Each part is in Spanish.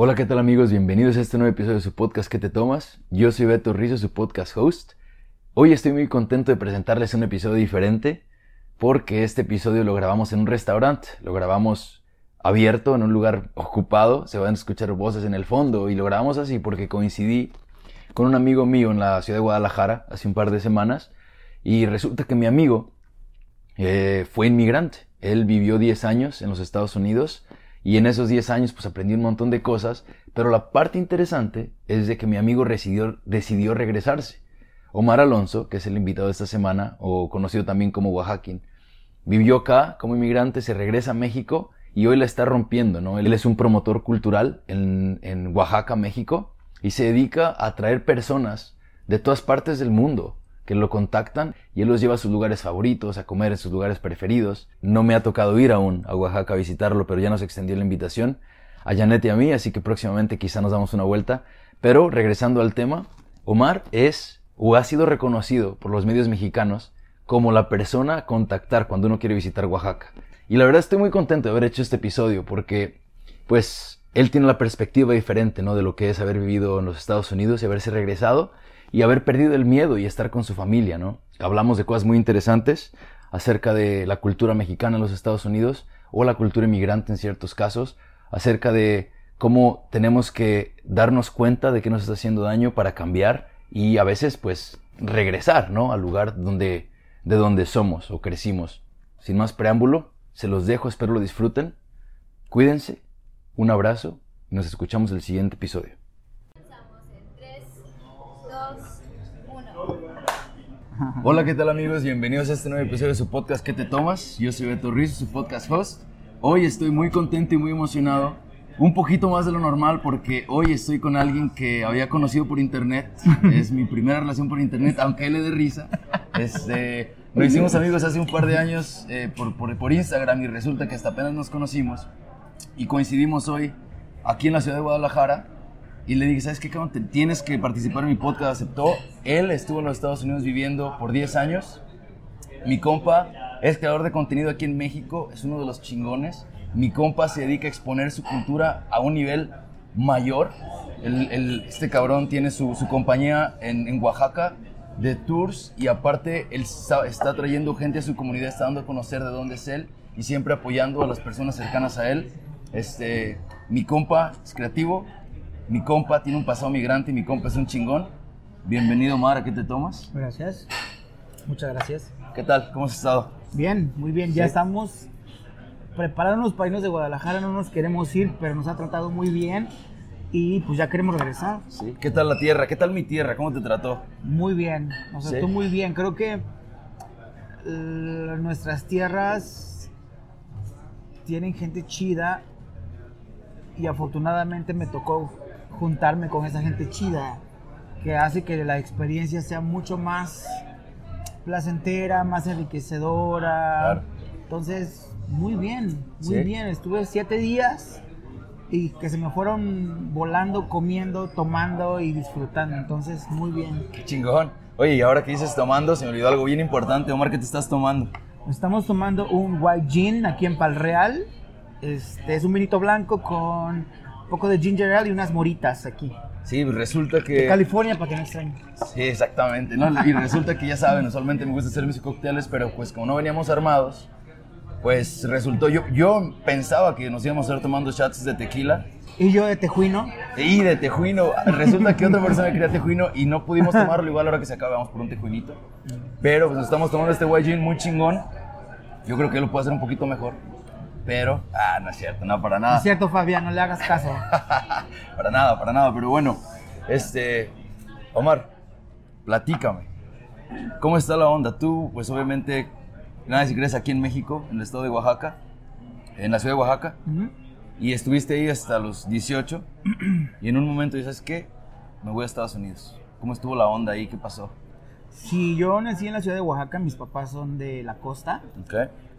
Hola, ¿qué tal amigos? Bienvenidos a este nuevo episodio de su podcast ¿Qué te tomas? Yo soy Beto Rizzo, su podcast host. Hoy estoy muy contento de presentarles un episodio diferente porque este episodio lo grabamos en un restaurante, lo grabamos abierto, en un lugar ocupado, se van a escuchar voces en el fondo y lo grabamos así porque coincidí con un amigo mío en la ciudad de Guadalajara hace un par de semanas y resulta que mi amigo eh, fue inmigrante. Él vivió 10 años en los Estados Unidos y en esos 10 años pues aprendí un montón de cosas, pero la parte interesante es de que mi amigo decidió, regresarse. Omar Alonso, que es el invitado de esta semana, o conocido también como Oaxaquín, vivió acá como inmigrante, se regresa a México y hoy la está rompiendo, ¿no? Él es un promotor cultural en, en Oaxaca, México, y se dedica a traer personas de todas partes del mundo que lo contactan y él los lleva a sus lugares favoritos, a comer en sus lugares preferidos. No me ha tocado ir aún a Oaxaca a visitarlo, pero ya nos extendió la invitación a Janet y a mí, así que próximamente quizá nos damos una vuelta. Pero regresando al tema, Omar es o ha sido reconocido por los medios mexicanos como la persona a contactar cuando uno quiere visitar Oaxaca. Y la verdad estoy muy contento de haber hecho este episodio porque, pues, él tiene la perspectiva diferente, ¿no? De lo que es haber vivido en los Estados Unidos y haberse regresado y haber perdido el miedo y estar con su familia, ¿no? Hablamos de cosas muy interesantes acerca de la cultura mexicana en los Estados Unidos o la cultura inmigrante en ciertos casos, acerca de cómo tenemos que darnos cuenta de que nos está haciendo daño para cambiar y a veces pues regresar, ¿no? Al lugar donde, de donde somos o crecimos. Sin más preámbulo, se los dejo, espero lo disfruten. Cuídense, un abrazo y nos escuchamos el siguiente episodio. Hola, ¿qué tal amigos? Bienvenidos a este nuevo episodio de su podcast ¿Qué te tomas? Yo soy Beto Ruiz, su podcast host. Hoy estoy muy contento y muy emocionado, un poquito más de lo normal porque hoy estoy con alguien que había conocido por internet. Es mi primera relación por internet, aunque él le dé risa. Este, nos hicimos amigos hace un par de años eh, por, por, por Instagram y resulta que hasta apenas nos conocimos y coincidimos hoy aquí en la ciudad de Guadalajara y le dije, ¿sabes qué, cabrón? Tienes que participar en mi podcast. Aceptó. Él estuvo en los Estados Unidos viviendo por 10 años. Mi compa es creador de contenido aquí en México. Es uno de los chingones. Mi compa se dedica a exponer su cultura a un nivel mayor. El- el- este cabrón tiene su, su compañía en, en Oaxaca de tours y aparte él sa- está trayendo gente a su comunidad, está dando a conocer de dónde es él y siempre apoyando a las personas cercanas a él. Este, mi compa es creativo, mi compa tiene un pasado migrante y mi compa es un chingón. Bienvenido, Mara, ¿qué te tomas? Gracias. Muchas gracias. ¿Qué tal? ¿Cómo has estado? Bien, muy bien. Ya Sí. estamos preparándonos para irnos de Guadalajara. No nos queremos ir, pero nos ha tratado muy bien. Y pues ya queremos regresar. Sí. ¿Qué tal la tierra? ¿Qué tal mi tierra? ¿Cómo te trató? Muy bien. Nos Sí. trató muy bien. Creo que eh, nuestras tierras tienen gente chida. Y afortunadamente me tocó juntarme con esa gente chida. Que hace que la experiencia sea mucho más placentera, más enriquecedora. Claro. Entonces, muy bien, muy Sí. bien. Estuve siete días y que se me fueron volando, comiendo, tomando y disfrutando. Entonces, muy bien. Qué chingón. Oye, y ahora que dices tomando, se me olvidó algo bien importante. Omar, ¿qué te estás tomando? Estamos tomando un white gin aquí en Pal Real. Este es un vinito blanco con un poco de ginger ale y unas moritas aquí. Sí, resulta que... California, para que no extrañen. Sí, exactamente. ¿no? Y resulta que ya saben, usualmente me gusta hacer mis cócteles, pero pues como no veníamos armados, pues resultó, yo, yo pensaba que nos íbamos a estar tomando shots de tequila Y yo de tejuino. y de tejuino. Resulta que otra persona quería tejuino y no pudimos tomarlo. Igual ahora que se acabe, vamos por un tejuinito. Pero pues estamos tomando este white gin muy chingón. Yo creo que lo puede hacer un poquito mejor. Pero, ah, no es cierto, no, para nada. Es cierto, Fabián, no le hagas caso. para nada, para nada. Pero bueno, este, Omar, platícame. ¿Cómo está la onda? Tú, pues obviamente, nada, si crees aquí en México, en el estado de Oaxaca, en la ciudad de Oaxaca, Ujú. y estuviste ahí hasta los 18, y en un momento dices, ¿qué? Me voy a Estados Unidos. ¿Cómo estuvo la onda ahí? ¿Qué pasó? Si yo nací en la ciudad de Oaxaca, mis papás son de la costa. ¿Ok?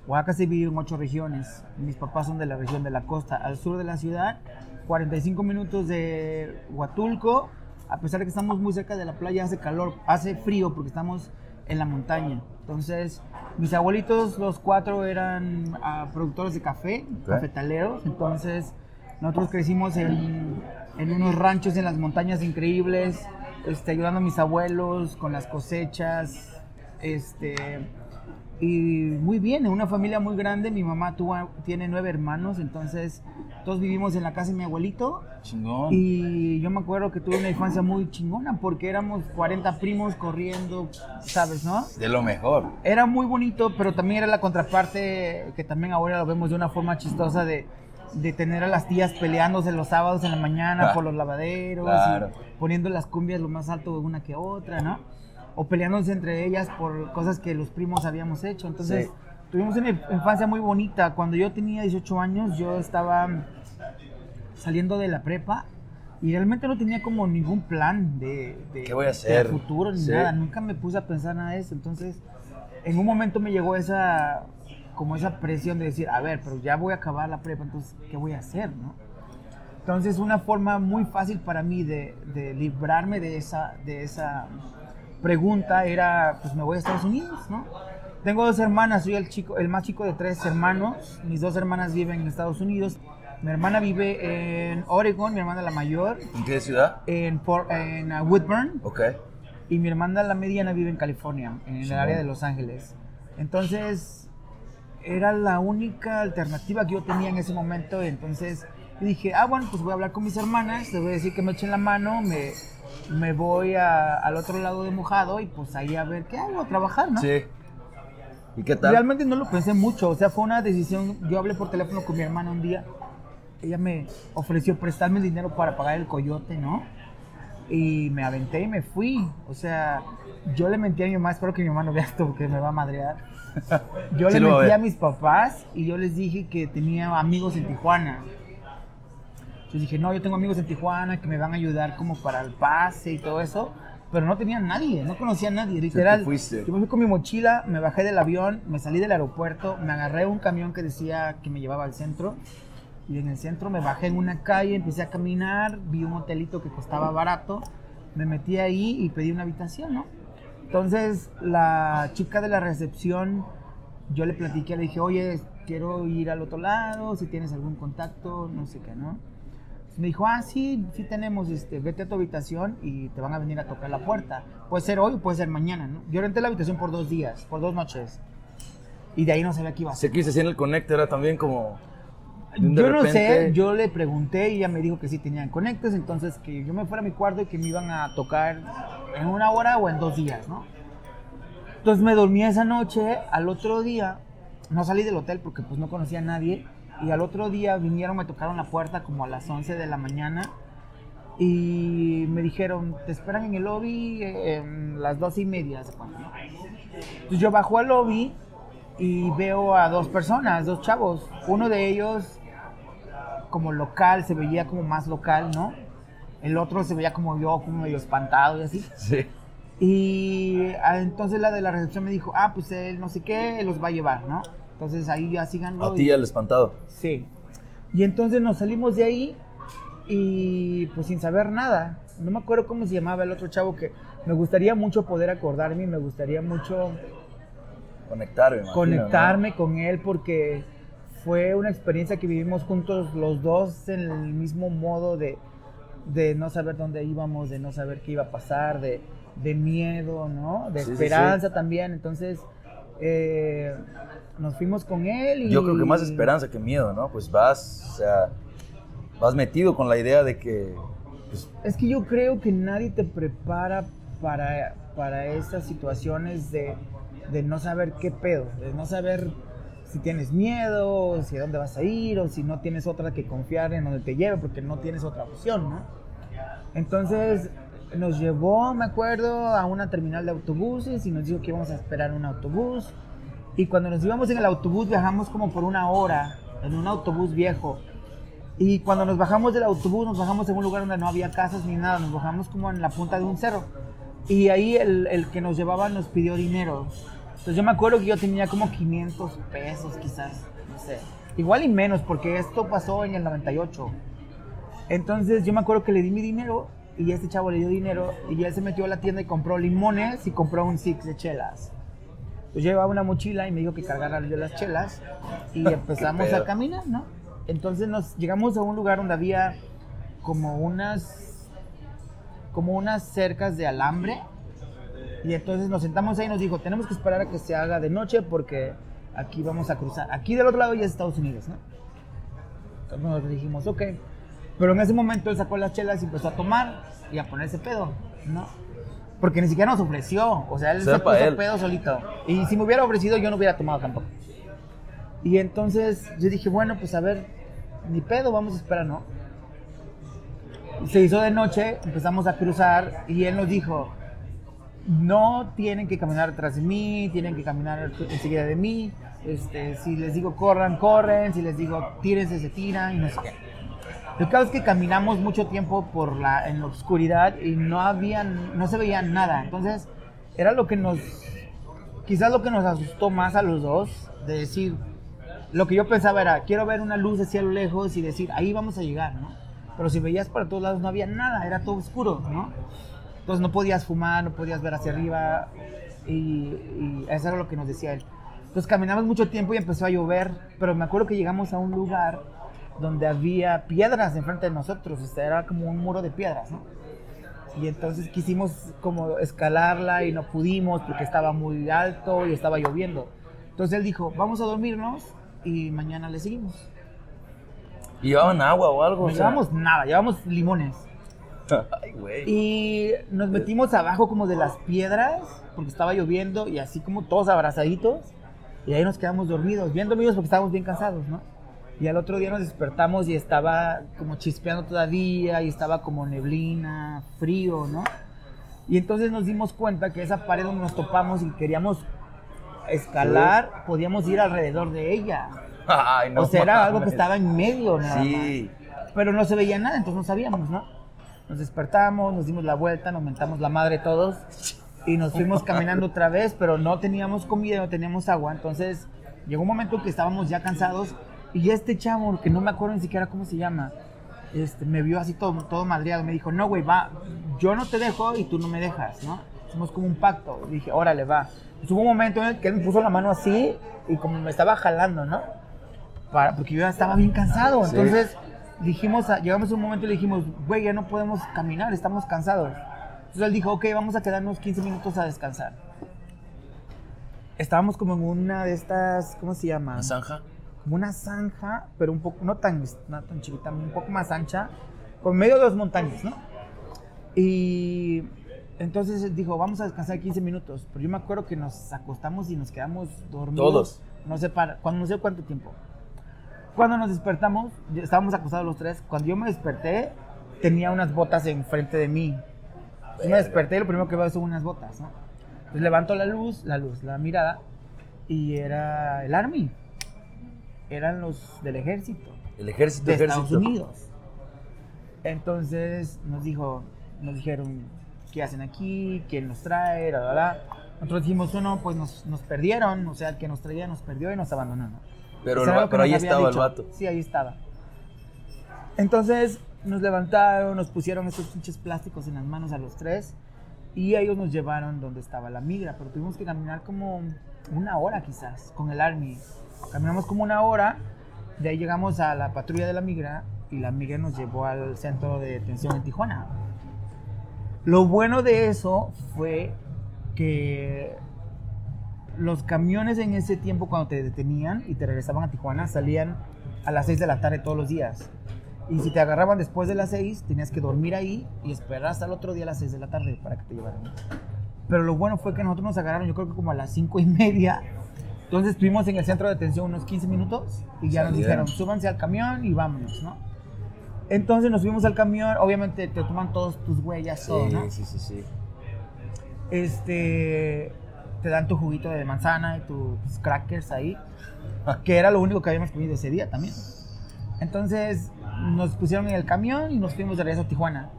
Oaxaca se divide en ocho regiones. Mis papás son de la región de la costa. Al sur de la ciudad, 45 minutos de Huatulco. A pesar de que estamos muy cerca de la playa, hace calor, hace frío porque estamos en la montaña. Entonces, mis abuelitos, los cuatro, eran ah, productores de café, Ok. cafetaleros. Entonces, Nosotros crecimos en, en unos ranchos en las montañas increíbles, este, ayudando a mis abuelos con las cosechas, este, y muy bien, en una familia muy grande. Mi mamá tuvo, tiene nueve hermanos, entonces todos vivimos en la casa de mi abuelito. Chingón. Y yo me acuerdo que tuve una infancia muy chingona porque éramos 40 primos corriendo, ¿sabes, no? De lo mejor. Era muy bonito, pero también era la contraparte que también ahora lo vemos de una forma chistosa de, de tener a las tías peleándose los sábados en la mañana Ah, por los lavaderos, claro. y poniendo las cumbias lo más alto de una que otra, ¿no? O peleándose entre ellas por cosas que los primos habíamos hecho. Entonces, Sí. tuvimos una infancia muy bonita. Cuando yo tenía 18 años, yo estaba saliendo de la prepa y realmente no tenía como ningún plan de, de- ¿Qué voy a de hacer? futuro ni Sí. nada. Nunca me puse a pensar nada de eso. Entonces, en un momento me llegó esa como esa presión de decir, a ver, pero ya voy a acabar la prepa, entonces, ¿qué voy a hacer, no? Entonces, una forma muy fácil para mí de, de librarme de esa, de esa pregunta era, pues me voy a Estados Unidos, ¿no? Tengo dos hermanas, soy el, chico, el más chico de tres hermanos. Mis dos hermanas viven en Estados Unidos. Mi hermana vive en Oregon, mi hermana la mayor, ¿En qué ciudad? en, Port- en uh, Woodburn, Ok. y mi hermana la mediana vive en California, en el Sí. área de Los Ángeles. Entonces, era la única alternativa que yo tenía en ese momento. Entonces, yo dije, ah, bueno, pues voy a hablar con mis hermanas, les voy a decir que me echen la mano, me, me voy a- al otro lado de Mojado y pues ahí a ver qué hago, a trabajar, ¿no? Sí. ¿Y qué tal? Realmente no lo pensé mucho, o sea, fue una decisión. Yo hablé por teléfono con mi hermana un día. Ella me ofreció prestarme el dinero para pagar el coyote, ¿no? Y me aventé y me fui. O sea, yo le mentí a mi mamá, espero que mi mamá no vea esto porque me va a madrear. Yo Sí le a mentí a mis papás y yo les dije que tenía amigos en Tijuana. Yo dije, no, yo tengo amigos en Tijuana que me van a ayudar como para el pase y todo eso. Pero no tenía nadie, no conocía a nadie, literal. fuiste. Yo me fui con mi mochila, me bajé del avión, me salí del aeropuerto, me agarré un camión que decía que me llevaba al centro. Y en el centro me bajé en una calle, empecé a caminar, vi un hotelito que costaba barato, me metí ahí y pedí una habitación, ¿no? Entonces la chica de la recepción, yo le platiqué, le dije, oye, quiero ir al otro lado, si tienes algún contacto, no sé qué, ¿no? Me dijo, ah, sí, sí tenemos, este, vete a tu habitación y te van a venir a tocar la puerta. Puede ser hoy o puede ser mañana, ¿no? Yo renté la habitación por dos días, por dos noches. Y de ahí no sabía qué iba a hacer. Hice así en el Connect, era también como... Yo no sé, repente- yo le pregunté y ella me dijo que sí tenían conectes, entonces que yo me fuera a mi cuarto y que me iban a tocar en una hora o en dos días, ¿no? Entonces me dormí esa noche, al otro día, no salí del hotel porque pues no conocía a nadie, y al otro día vinieron, me tocaron la puerta como a las 11 de la mañana y me dijeron, te esperan en el lobby eh, en las doce y media. Entonces yo bajo al lobby y veo a dos personas, dos chavos. Uno de ellos como local, se veía como más local, ¿no? El otro se veía como yo, como medio espantado y así. Sí. Y ah, entonces la de la recepción me dijo, ah, pues él no sé qué, él los va a llevar, ¿no? Entonces ahí ya síganlo. A y- ti ya el espantado. Sí. Y entonces nos salimos de ahí y pues sin saber nada. No me acuerdo cómo se llamaba el otro chavo que me gustaría mucho poder acordarme y me gustaría mucho Conectar, me imagino, conectarme con él porque fue una experiencia que vivimos juntos los dos en el mismo modo de, de no saber dónde íbamos, de no saber qué iba a pasar, de, de miedo, ¿no? De Sí, sí, esperanza también. Entonces eh, nos fuimos con él y... Yo creo que más esperanza que miedo, ¿no? Pues vas, o sea, vas metido con la idea de que... Pues, Es que yo creo que nadie te prepara para, para esas situaciones de, de no saber qué pedo, de no saber si tienes miedo, si a dónde vas a ir, o si no tienes otra que confiar en donde te lleve, porque no tienes otra opción, ¿no? Entonces nos llevó, me acuerdo, a una terminal de autobuses y nos dijo que íbamos a esperar un autobús. Y cuando nos íbamos en el autobús viajamos como por una hora, en un autobús viejo. Y cuando nos bajamos del autobús, nos bajamos en un lugar donde no había casas ni nada, nos bajamos como en la punta de un cerro. Y ahí el, el que nos llevaba nos pidió dinero. Entonces yo me acuerdo que yo tenía como 500 pesos quizás, no sé. Igual y menos, porque esto pasó en el 98. Entonces yo me acuerdo que le di mi dinero y este chavo le dio dinero y él se metió a la tienda y compró limones y compró un six de chelas. Pues yo llevaba una mochila y me dijo que cargara yo las chelas y empezamos a caminar, ¿no? Entonces nos llegamos a un lugar donde había como unas como unas cercas de alambre y entonces nos sentamos ahí y nos dijo, tenemos que esperar a que se haga de noche porque aquí vamos a cruzar. Aquí del otro lado ya es Estados Unidos, ¿no? Entonces nosotros dijimos, ok. Pero en ese momento él sacó las chelas y empezó a tomar y a ponerse pedo, ¿no? Porque ni siquiera nos ofreció, o sea, él se puso él. pedo solito. Y si me hubiera ofrecido yo no hubiera tomado tampoco. Y entonces yo dije, bueno, pues a ver, ni pedo, vamos a esperar, ¿no? Se hizo de noche, empezamos a cruzar y él nos dijo, no tienen que caminar detrás de mí, tienen que caminar enseguida de mí. Este, si les digo corran, corren, si les digo tírense, se tiran y no sé qué. Que pasa es que caminamos mucho tiempo por la, en la oscuridad y no había, no se veía nada. Entonces, era lo que nos, quizás lo que nos asustó más a los dos, de decir, lo que yo pensaba era, quiero ver una luz hacia lo lejos y decir, ahí vamos a llegar, ¿no? Pero si veías para todos lados no había nada, era todo oscuro, ¿no? Entonces no podías fumar, no podías ver hacia arriba y, y eso era lo que nos decía él. Entonces caminamos mucho tiempo y empezó a llover, pero me acuerdo que llegamos a un lugar donde había piedras enfrente de nosotros, o sea, era como un muro de piedras, ¿no? Y entonces quisimos como escalarla y no pudimos porque estaba muy alto y estaba lloviendo. Entonces él dijo, vamos a dormirnos y mañana le seguimos. ¿Y llevaban agua o algo? No O sea, llevamos nada, llevamos limones. Ay, güey. Y nos metimos abajo como de las piedras, porque estaba lloviendo y así como todos abrazaditos. Y ahí nos quedamos dormidos, bien dormidos porque estábamos bien cansados, ¿no? Y al otro día nos despertamos y estaba como chispeando todavía y estaba como neblina, frío, ¿no? Y entonces nos dimos cuenta que esa pared donde nos topamos y queríamos escalar, podíamos ir alrededor de ella. Ay, no o sea, era algo que estaba en medio, nada Sí. más. Pero no se veía nada, entonces no sabíamos, ¿no? Nos despertamos, nos dimos la vuelta, nos mentamos la madre todos y nos fuimos caminando otra vez, pero no teníamos comida, no teníamos agua. Entonces llegó un momento que estábamos ya cansados y este chavo, que no me acuerdo ni siquiera cómo se llama, este, me vio así todo, todo madreado. Me dijo, no, güey, va, yo no te dejo y tú no me dejas, ¿no? Hicimos como un pacto. Y dije, órale, va. Pues hubo un momento en el que él me puso la mano así y como me estaba jalando, ¿no? Para, porque yo ya estaba bien cansado. Sí. Entonces dijimos, a- llegamos a un momento y le dijimos, güey, ya no podemos caminar, estamos cansados. Entonces él dijo, ok, vamos a quedarnos 15 minutos a descansar. Estábamos como en una de estas, ¿cómo se llama? ¿Una zanja? Como una zanja, pero un poco, no tan, no tan chiquita, un poco más ancha, con medio de dos montañas, ¿no? Y entonces dijo, vamos a descansar 15 minutos. Pero yo me acuerdo que nos acostamos y nos quedamos dormidos. Todos. No sé, para, cuando, no sé cuánto tiempo. Cuando nos despertamos, estábamos acostados los tres. Cuando yo me desperté, tenía unas botas enfrente de mí. Yo me desperté y lo primero que veo son unas botas, ¿no? Entonces levanto la luz, la luz, la mirada, y era el Army. Eran los del ejército El ejército, de ejército. Estados Unidos. Entonces nos dijo, nos dijeron qué hacen aquí, quién nos trae, la, la, la. Nosotros dijimos, uno, pues nos, nos perdieron, o sea, el que nos traía nos perdió y nos abandonó. ¿no? Pero, el pero ahí estaba dicho. el vato. Sí, ahí estaba. Entonces nos levantaron, nos pusieron estos pinches plásticos en las manos a los tres y ellos nos llevaron donde estaba la migra, pero tuvimos que caminar como una hora quizás con el Army. Caminamos como una hora, de ahí llegamos a la patrulla de la migra y la migra nos llevó al centro de detención en Tijuana. Lo bueno de eso fue que los camiones en ese tiempo cuando te detenían y te regresaban a Tijuana salían a las 6 de la tarde todos los días. Y si te agarraban después de las 6, tenías que dormir ahí y esperar hasta el otro día a las 6 de la tarde para que te llevaran. Pero lo bueno fue que nosotros nos agarraron yo creo que como a las 5 y media. Entonces estuvimos en el centro de detención unos 15 minutos y ya nos Salieron. dijeron, súbanse al camión y vámonos, ¿no? Entonces nos subimos al camión, obviamente te toman todos tus huellas, todo, Sí, ¿no? sí, sí, sí. este te dan tu juguito de manzana y tus crackers ahí, que era lo único que habíamos comido ese día también. Entonces nos pusieron en el camión y nos fuimos de regreso a Tijuana.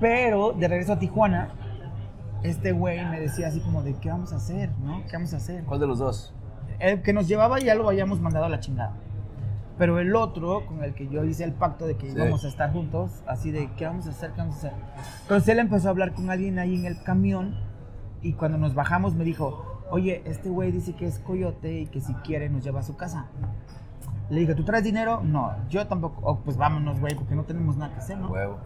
Pero de regreso a Tijuana, este güey me decía así como de, ¿qué vamos a hacer? ¿No? ¿Qué vamos a hacer? ¿Cuál de los dos? El que nos llevaba ya lo habíamos mandado a la chingada. Pero el otro, con el que yo hice el pacto de que Sí. íbamos a estar juntos, así de, ¿qué vamos a hacer? ¿Qué vamos a hacer? Entonces él empezó a hablar con alguien ahí en el camión y cuando nos bajamos me dijo, oye, este güey dice que es coyote y que si quiere nos lleva a su casa. Le dije, ¿tú traes dinero? No, yo tampoco. Oh, pues vámonos, güey, porque no tenemos nada que hacer, ¿no? Huevo.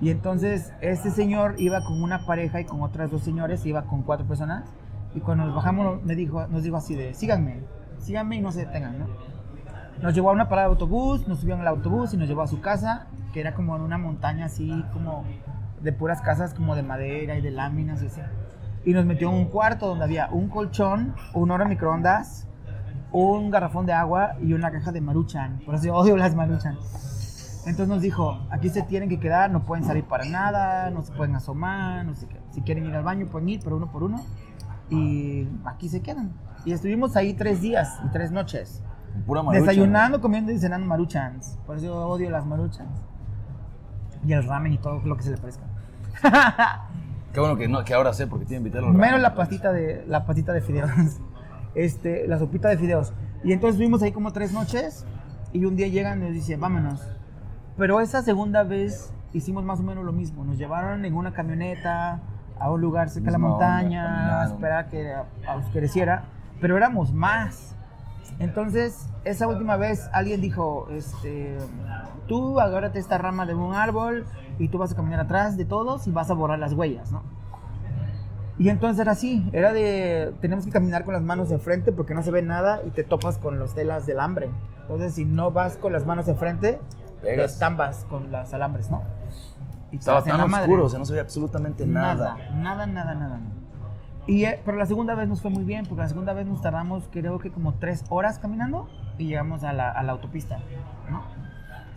Y entonces este señor iba con una pareja y con otras dos señores, iba con cuatro personas. Y cuando nos bajamos me dijo, nos dijo así de, síganme, síganme y no se detengan, ¿no? Nos llevó a una parada de autobús, nos subió el autobús y nos llevó a su casa, que era como en una montaña así, como de puras casas como de madera y de láminas y así. Y nos metió en un cuarto donde había un colchón, un horno microondas, un garrafón de agua y una caja de maruchan. Por eso yo odio las maruchan. Entonces nos dijo, aquí se tienen que quedar, no pueden salir para nada, no se pueden asomar, no sé qué. Si quieren ir al baño pueden ir, pero uno por uno. Y aquí se quedan. Y estuvimos ahí tres días y tres noches. Pura maruchan, Desayunando, comiendo y cenando maruchans. Por eso yo odio las maruchans. Y el ramen y todo lo que se le parezca. Qué bueno que, no, que ahora sé porque te iba a invitar a los Menos la pastita de la pastita de fideos. Este, la sopita de fideos. Y entonces estuvimos ahí como tres noches y un día llegan y nos dicen, "Vámonos." Pero esa segunda vez hicimos más o menos lo mismo. Nos llevaron en una camioneta a un lugar cerca de la montaña, a esperar que oscureciera, pero éramos más. Entonces, esa última vez alguien dijo, este, tú agárrate esta rama de un árbol y tú vas a caminar atrás de todos y vas a borrar las huellas, ¿no? Y entonces era así, era de, tenemos que caminar con las manos de frente porque no se ve nada y te topas con los telas del hambre. Entonces, si no vas con las manos de frente, te Pegas. estambas con los alambres, ¿no? Y Estaba tan madre. oscuro, o sea, no se veía absolutamente nada. Nada, nada, nada, nada. Y, eh, pero la segunda vez nos fue muy bien, porque la segunda vez nos tardamos creo que como tres horas caminando y llegamos a la, a la autopista, ¿no?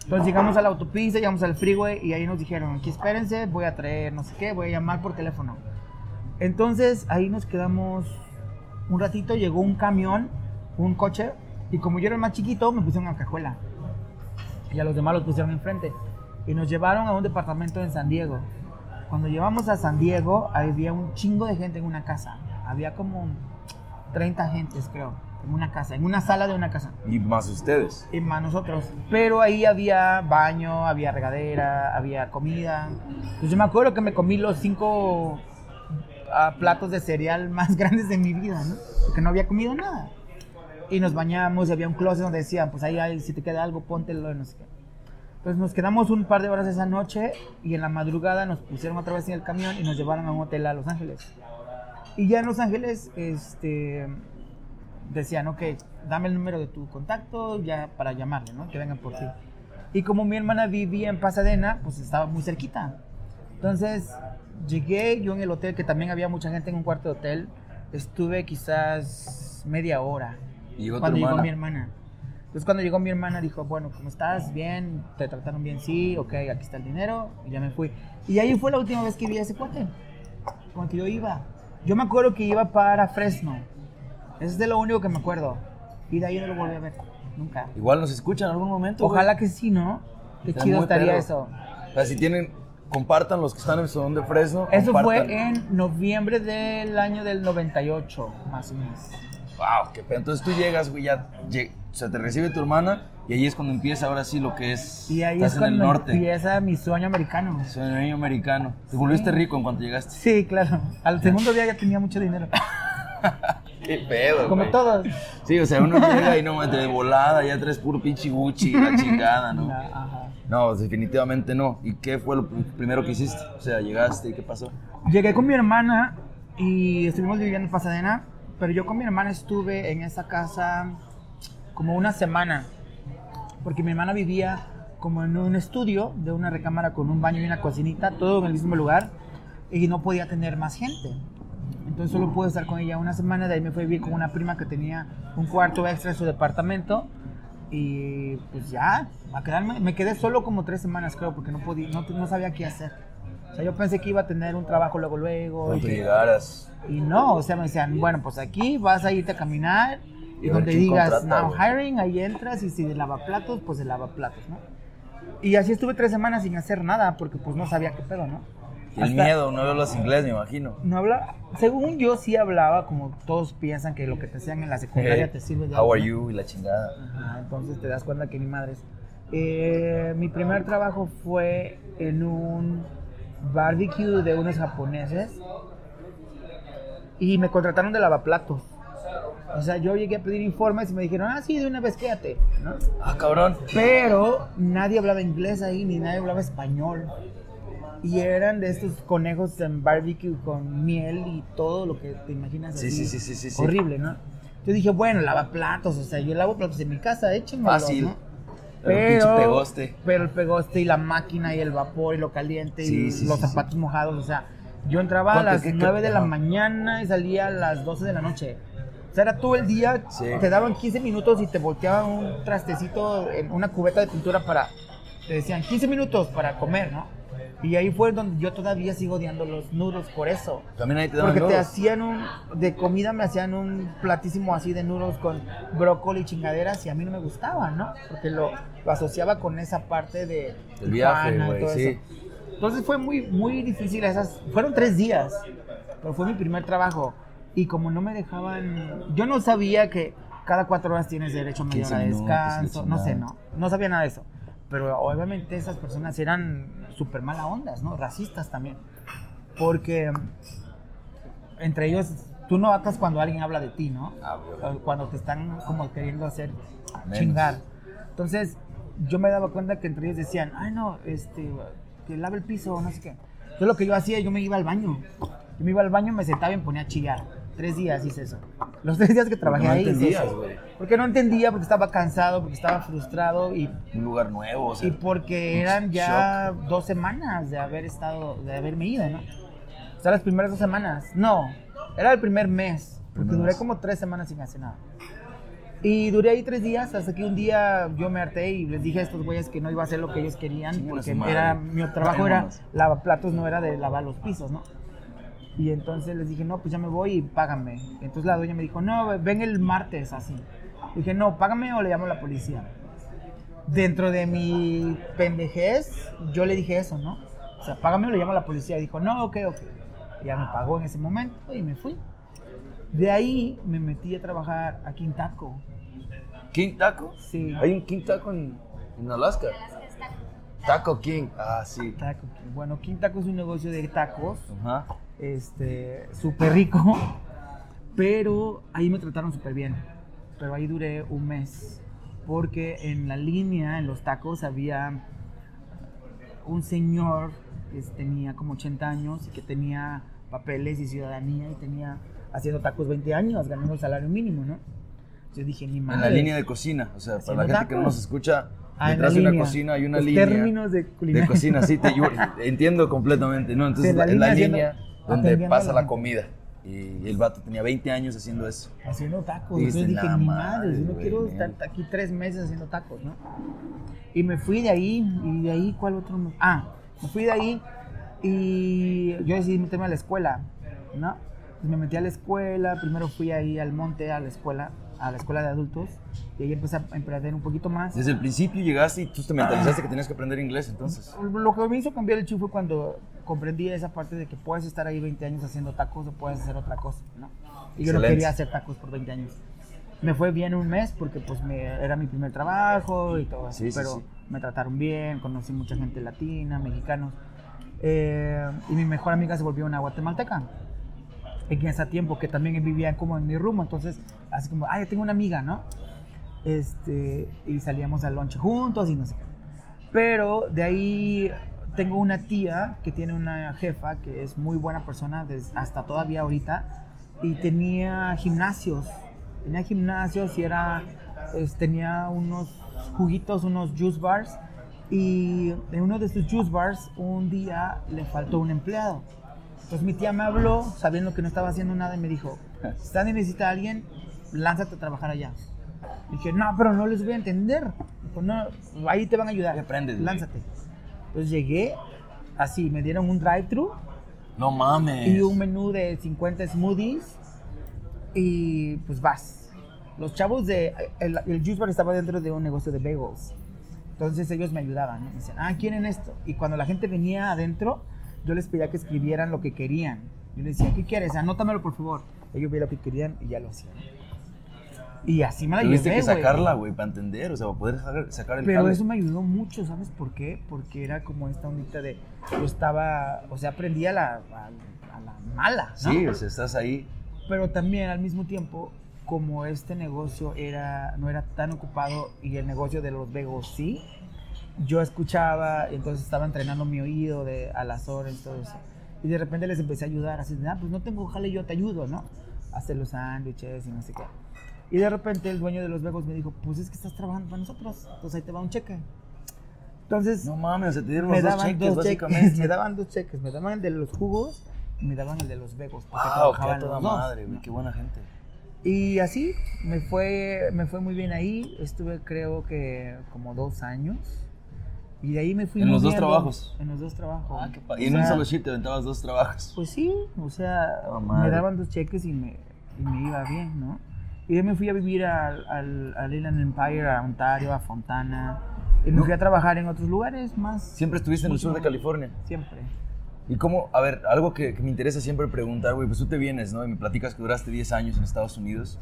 Entonces llegamos a la autopista, llegamos al freeway y ahí nos dijeron, aquí espérense, voy a traer no sé qué, voy a llamar por teléfono. Entonces ahí nos quedamos un ratito, llegó un camión, un coche, y como yo era el más chiquito, me pusieron en la cajuela. Y a los demás los pusieron enfrente. Y nos llevaron a un departamento en San Diego. Cuando llevamos a San Diego, había un chingo de gente en una casa. Había como 30 gentes, creo, en una casa, en una sala de una casa. Y más ustedes. Y más nosotros. Pero ahí había baño, había regadera, había comida. Pues yo me acuerdo que me comí los cinco ah, platos de cereal más grandes de mi vida, ¿no? Porque no había comido nada. Y nos bañamos y había un closet donde decían, pues ahí hay, si te queda algo, póntelo, no sé qué. Entonces nos quedamos un par de horas esa noche y en la madrugada nos pusieron otra vez en el camión y nos llevaron a un hotel a Los Ángeles. Y ya en Los Ángeles, este, decían, ok, dame el número de tu contacto ya para llamarle, ¿no? Que vengan por ti. Y como mi hermana vivía en Pasadena, pues estaba muy cerquita. Entonces llegué yo en el hotel, que también había mucha gente en un cuarto de hotel. Estuve quizás media hora. Y llegó tu cuando llegó hermana. mi hermana. Entonces cuando llegó mi hermana dijo, bueno, ¿cómo estás? Bien, ¿te trataron bien? Sí, ok, aquí está el dinero. Y ya me fui. Y ahí fue la última vez que vi a ese cuate. Con que yo iba. Yo me acuerdo que iba para Fresno. Eso es de lo único que me acuerdo. Y de ahí no lo volví a ver. Nunca. Igual nos escuchan en algún momento. güey. Ojalá que sí, ¿no? Qué Está chido estaría eso. O sea, si tienen, compartan los que están en el salón de Fresno. Eso compartan. fue en noviembre del año del 98, más o menos. Wow, qué pedo. Entonces tú llegas, güey, ya. lleg- sea, te recibe tu hermana y ahí es cuando empieza ahora sí lo que es. Y ahí estás es en el cuando norte. empieza mi sueño americano. Niño americano. Te volviste rico en cuanto llegaste. Sí, claro. Al segundo día ya tenía mucho dinero. Qué pedo, Como todos. Sí, o sea, uno llega y no, de volada, ya traes puro pinche Gucci, la chingada, ¿no? Ajá. No, definitivamente no. ¿Y qué fue lo pr- primero que hiciste? O sea, llegaste y qué pasó. Llegué con mi hermana y estuvimos viviendo en Pasadena, pero yo con mi hermana estuve en esa casa como una semana, porque mi hermana vivía como en un estudio de una recámara con un baño y una cocinita, todo en el mismo lugar, y no podía tener más gente. Entonces solo pude estar con ella una semana, de ahí me fui a vivir con una prima que tenía un cuarto extra en su departamento, y pues ya, a quedarme, me quedé solo como tres semanas creo, porque no, podía, no, no sabía qué hacer. O sea, yo pensé que iba a tener un trabajo luego, luego. Cuando Y, llegaras. y no, o sea, me decían, bueno, pues aquí vas a irte a caminar Y y donde digas contrata, now hiring, ahí entras y si de lavaplatos, pues de lavaplatos, ¿no? Y así estuve tres semanas sin hacer nada porque pues no sabía qué pedo, ¿no? Y el miedo, no hablas inglés, me imagino. No hablaba, según yo sí hablaba, como todos piensan que lo que te hacían en la secundaria te sirve de How are you? Y la chingada. Ajá, entonces te das cuenta que ni madres. Eh, mi primer trabajo fue en un barbecue de unos japoneses y me contrataron de lavaplatos. O sea, yo llegué a pedir informes y me dijeron, ah, sí, de una vez quédate, ¿no? Ah, cabrón. Pero nadie hablaba inglés ahí, ni nadie hablaba español. Y eran de estos conejos en barbecue con miel y todo lo que te imaginas Sí, así. sí, sí, sí, sí, sí. Horrible, ¿no? Yo dije, bueno, lava platos, o sea, yo lavo platos en mi casa, échenmelo, Fácil. ¿no? Pero pinche pegoste. Pero el pegoste y la máquina y el vapor y lo caliente Sí, y los sí, zapatos mojados, o sea, yo entraba a ¿Cuánto- las qué- qué- 9 de la mañana y salía a las 12 de la noche. O sea, era todo el día, te daban 15 minutos y te volteaban un trastecito en una cubeta de pintura para, te decían 15 minutos para comer, ¿no? Y ahí fue donde yo todavía sigo odiando los noodles por eso. También ahí te daban Porque te hacían un, de comida me hacían un platísimo así de noodles con brócoli y chingaderas y a mí no me gustaba, ¿no? Porque lo, lo asociaba con esa parte de Del viaje, todo sí. eso. Entonces fue muy, muy difícil esas, fueron tres días, pero fue mi primer trabajo. Y como no me dejaban, yo no sabía que cada cuatro horas tienes derecho a media 15 hora de descanso, no sé, no, no sabía nada de eso. Pero obviamente esas personas eran súper mala ondas, ¿no? Racistas también. Porque entre ellos, tú no atas cuando alguien habla de ti, ¿no? Ah, Cuando te están como queriendo hacer chingar. Entonces, yo me daba cuenta que entre ellos decían, ay, no, este, que lave el piso, no sé qué. Yo lo que yo hacía, yo me iba al baño. Yo me iba al baño, me sentaba y me ponía a chillar. Tres días hice eso. Los tres días que trabajé no ahí entendías. Porque no entendía, porque estaba cansado, porque estaba frustrado y Un lugar nuevo, o sea. y porque eran ya dos semanas de haber estado, de haberme ido, ¿no? O sea, las primeras dos semanas. No, era el primer mes. Porque Primer duré mes. como tres semanas sin hacer nada. Y duré ahí tres días hasta que un día yo me harté y les dije a estos güeyes que no iba a hacer lo que ellos querían porque era, mi trabajo era lavaplatos, no era de lavar los pisos, ¿no? Y entonces les dije, no, pues ya me voy y págame. Entonces la dueña me dijo, no, ven el martes así. Dije, no, págame o le llamo a la policía. Dentro de mi pendejez, yo le dije eso, ¿no? O sea, págame o le llamo a la policía. Y dijo, no, ok, ok. Y ya me pagó en ese momento y me fui. De ahí me metí a trabajar aquí en Taco. ¿King Taco? Sí. Hay un King Taco en, en Alaska. Taco King. Ah, sí. Taco. Bueno, King Taco es un negocio de tacos, Ajá. este, súper rico, pero ahí me trataron súper bien. Pero ahí duré un mes, porque en la línea, en los tacos, había un señor que tenía como 80 años y que tenía papeles y ciudadanía y tenía haciendo tacos 20 años, ganando el salario mínimo, ¿no? Yo dije, ni En madre. la línea de cocina. O sea, para la gente que no tacos. nos escucha, Ah, detrás de una cocina hay una Los línea. términos de culinaria. de cocina, sí, te, yo entiendo completamente, ¿no? Entonces, la en la línea donde pasa la la comida. Y el vato tenía 20 años haciendo eso. haciendo tacos. Dijiste, Entonces dije, "Nah, ni madre, yo no quiero man". estar aquí tres meses haciendo tacos, ¿no? Y me fui de ahí, y de ahí, ¿cuál otro? me- Ah, me fui de ahí y yo decidí meterme a la escuela, ¿no? Pues me metí a la escuela, primero fui ahí al monte, a la escuela, a la escuela de adultos, y ahí empecé a emprender un poquito más. Desde el principio llegaste y tú te mentalizaste que tenías que aprender inglés, entonces. Lo que me hizo cambiar el chip fue cuando comprendí esa parte de que puedes estar ahí 20 años haciendo tacos o puedes hacer otra cosa, ¿no? Y yo no Excelente. quería hacer tacos por 20 años. Me fue bien un mes porque pues me, era mi primer trabajo y todo eso, Sí, sí, pero sí. me trataron bien, conocí mucha gente latina, mexicanos. eh, y mi mejor amiga se volvió una guatemalteca. En ese tiempo que también vivía como en mi rumbo, entonces así como, ah, tengo una amiga, ¿no? Este, y salíamos al lunch juntos y no sé qué. Pero de ahí tengo una tía que tiene una jefa que es muy buena persona des- hasta todavía ahorita y tenía gimnasios. Tenía gimnasios y era es- tenía unos juguitos, unos juice bars y en uno de estos juice bars un día le faltó un empleado. Entonces mi tía me habló sabiendo que no estaba haciendo nada y me dijo, si Sandy necesita a alguien, lánzate a trabajar allá. Dije, no, pero no les voy a entender. Dijo, no, ahí te van a ayudar. Aprendes. Lánzate. Entonces llegué, así, me dieron un drive-thru No mames. y un menú de 50 smoothies y pues vas. Los chavos de... El, el juice bar estaba dentro de un negocio de bagels. Entonces ellos me ayudaban. ¿no? Me decían, ah, quieren esto. Y cuando la gente venía adentro, yo les pedía que escribieran lo que querían. Yo les decía, ¿qué quieres? Anótamelo, por favor. Ellos veían lo que querían y ya lo hacían. Y así me la Tuviste llevé, que sacarla, güey, para entender, o sea, para poder sacar, sacar el Pero jale. eso me ayudó mucho, ¿sabes por qué? Porque era como esta ondita de... Yo estaba... O sea, aprendí a la, a, a la mala, ¿no? Sí, o sea, estás ahí. Pero también al mismo tiempo como este negocio era, no era tan ocupado y el negocio de los vegos sí, yo escuchaba, entonces estaba entrenando mi oído de, a las horas y todo eso. Y de repente les empecé a ayudar, así ah, pues no tengo jale, yo te ayudo, ¿no? A hacer los sándwiches y no sé qué. Y de repente el dueño de los vegos me dijo, pues es que estás trabajando para nosotros, entonces ahí te va un cheque. Entonces, No mames, o sea, te dieron me los dos cheques, dos cheques, básicamente. me daban dos cheques, me daban el de los jugos y me daban el de los vegos. porque Wow, trabajaban qué toda los dos, madre, ¿no? qué buena gente. Y así me fue, me fue muy bien ahí. Estuve creo que como dos años. Y de ahí me fui ¿En los dos trabajos? En los dos trabajos. Ah, qué pa- O Y en un solo shit te aventabas dos trabajos. Pues sí, o sea, Oh, me daban dos cheques y me, y me iba bien, ¿no? Y de ahí me fui a vivir al, al, al Inland Empire, a Ontario, a Fontana. Y me No. fui a trabajar en otros lugares más. Siempre estuviste en el sur de California. Siempre. Y cómo, a ver, algo que, que me interesa siempre preguntar, güey, pues tú te vienes, ¿no? Y me platicas que duraste 10 años en Estados Unidos.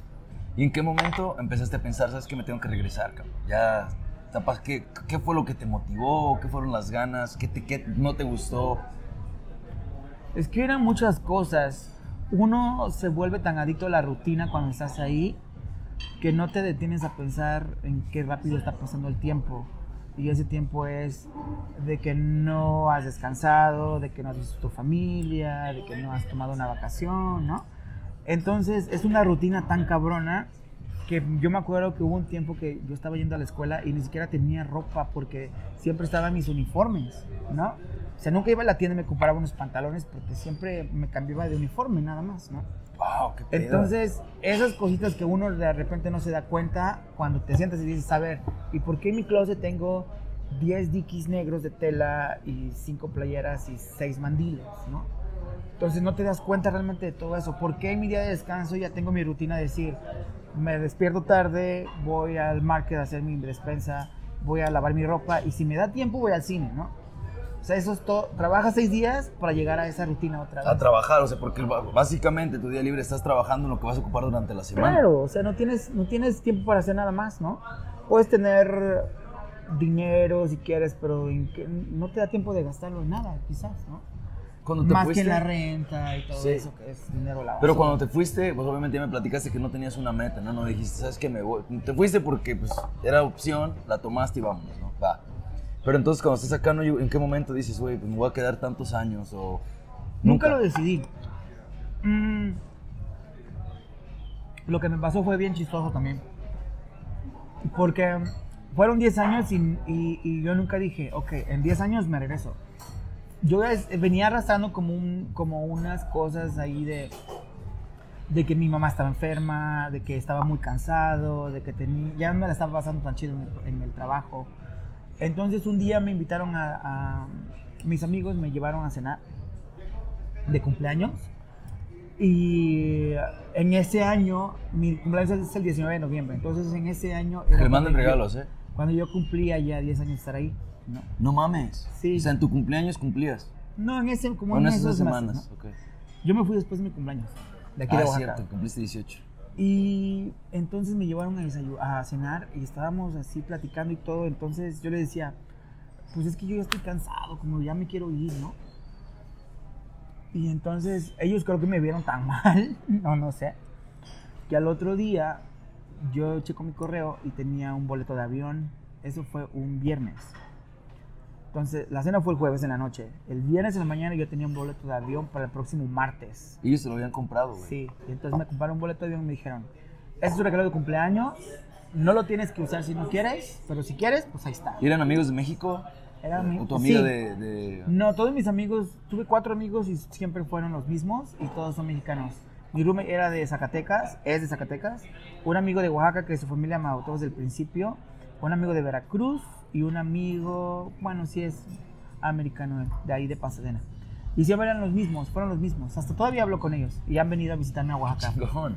¿Y en qué momento empezaste a pensar, sabes que me tengo que regresar, cabrón? Ya, capaz, ¿qué, ¿qué fue lo que te motivó? ¿Qué fueron las ganas? ¿Qué, te, qué no te gustó? Es que eran muchas cosas. Uno se vuelve tan adicto a la rutina cuando estás ahí que no te detienes a pensar en qué rápido está pasando el tiempo. Y ese tiempo es de que no has descansado, de que no has visto tu familia, de que no has tomado una vacación, ¿no? Entonces es una rutina tan cabrona que yo me acuerdo que hubo un tiempo que yo estaba yendo a la escuela y ni siquiera tenía ropa porque siempre estaban mis uniformes, ¿no? O sea, nunca iba a la tienda y me compraba unos pantalones porque siempre me cambiaba de uniforme nada más, ¿no? ¡Wow! ¡Qué pedo! Entonces, esas cositas que uno de repente no se da cuenta cuando te sientas y dices, a ver, ¿y por qué en mi closet tengo 10 dikis negros de tela y 5 playeras y 6 mandiles, ¿no? Entonces no te das cuenta realmente de todo eso. ¿Por qué en mi día de descanso ya tengo mi rutina de decir, me despierto tarde, voy al market a hacer mi despensa, voy a lavar mi ropa y si me da tiempo voy al cine, ¿no? O sea, eso es todo. Trabajas seis días para llegar a esa rutina otra vez. A trabajar, o sea, porque básicamente tu día libre estás trabajando en lo que vas a ocupar durante la semana. Claro, o sea, no tienes, no tienes tiempo para hacer nada más, ¿no? Puedes tener dinero si quieres, pero no te da tiempo de gastarlo en nada, quizás, ¿no? Cuando te Más fuiste, que la renta y todo Sí. eso que es dinero lavado. Pero cuando te fuiste, pues obviamente ya me platicaste que no tenías una meta, ¿no? No dijiste, ¿sabes qué? Me voy. Te fuiste porque pues era opción, la tomaste y vámonos, ¿no? Va. Pero entonces cuando estás acá, ¿no? ¿en qué momento dices, güey, pues me voy a quedar tantos años o... Nunca lo decidí. Mm, lo que me pasó fue bien chistoso también. Porque fueron 10 años y, y- y yo nunca dije, ok, en 10 años me regreso. Yo venía arrastrando como, un, como unas cosas ahí de, de que mi mamá estaba enferma, de que estaba muy cansado, de que tenía, ya no me la estaba pasando tan chido en el, en el trabajo. Entonces un día me invitaron a, a- mis amigos me llevaron a cenar de cumpleaños y en ese año mi cumpleaños es el 19 de noviembre entonces en ese año le yo- regalos, ¿eh? cuando yo cumplía ya 10 años de estar ahí no, No mames. Sí. O sea, en tu cumpleaños cumplías. no en ese como Bueno, en esas dos esos meses, semanas. ¿no? ok. yo me fui después de mi cumpleaños de aquí Ah, de Oaxaca cierto, cumpliste 18. y entonces me llevaron a, a cenar y estábamos así platicando y todo. Entonces yo le decía, pues es que yo ya estoy cansado, como ya me quiero ir, ¿no? Y entonces ellos creo que me vieron tan mal, no, no sé, que al otro día yo checo mi correo y tenía un boleto de avión. Eso fue un viernes. Entonces, la cena fue el jueves en la noche. El viernes en la mañana yo tenía un boleto de avión para el próximo martes. Ellos se lo habían comprado, güey. Sí, y entonces me compraron un boleto de avión y me dijeron, este es un regalo de cumpleaños, no lo tienes que usar si no quieres, pero si quieres, pues ahí está. ¿Y eran amigos de México? Era mi- ¿O tu amiga sí. de, de- No, todos mis amigos, tuve cuatro amigos y siempre fueron los mismos y todos son mexicanos. Mi roommate era de Zacatecas, es de Zacatecas, un amigo de Oaxaca que su familia me adoptó desde el principio, un amigo de Veracruz y un amigo, bueno, sí es americano, de ahí de Pasadena. Y siempre eran los mismos, fueron los mismos. Hasta todavía hablo con ellos y han venido a visitarme a Oaxaca. Chingón.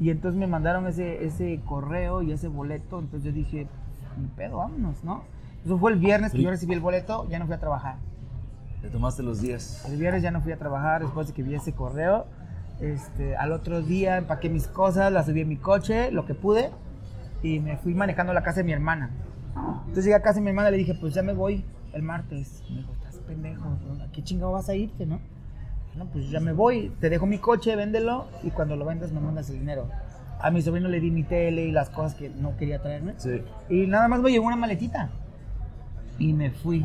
Y entonces me mandaron ese, ese correo y ese boleto. Entonces yo dije, mi pedo, vámonos, ¿no? Eso fue el viernes que yo recibí el boleto, ya no fui a trabajar. Te tomaste los días. El viernes ya no fui a trabajar después de que vi ese correo. Este, al otro día empaqué mis cosas, las subí en mi coche, lo que pude, y me fui manejando a la casa de mi hermana. Entonces llegué a casa de mi hermana y le dije, pues ya me voy el martes. Me dijo, estás pendejo, ¿a qué chingado vas a irte, no? No, pues ya me voy, te dejo mi coche, véndelo, y cuando lo vendas me mandas el dinero. A mi sobrino le di mi tele y las cosas que no quería traerme. Sí. Y nada más me llevó una maletita. Y me fui.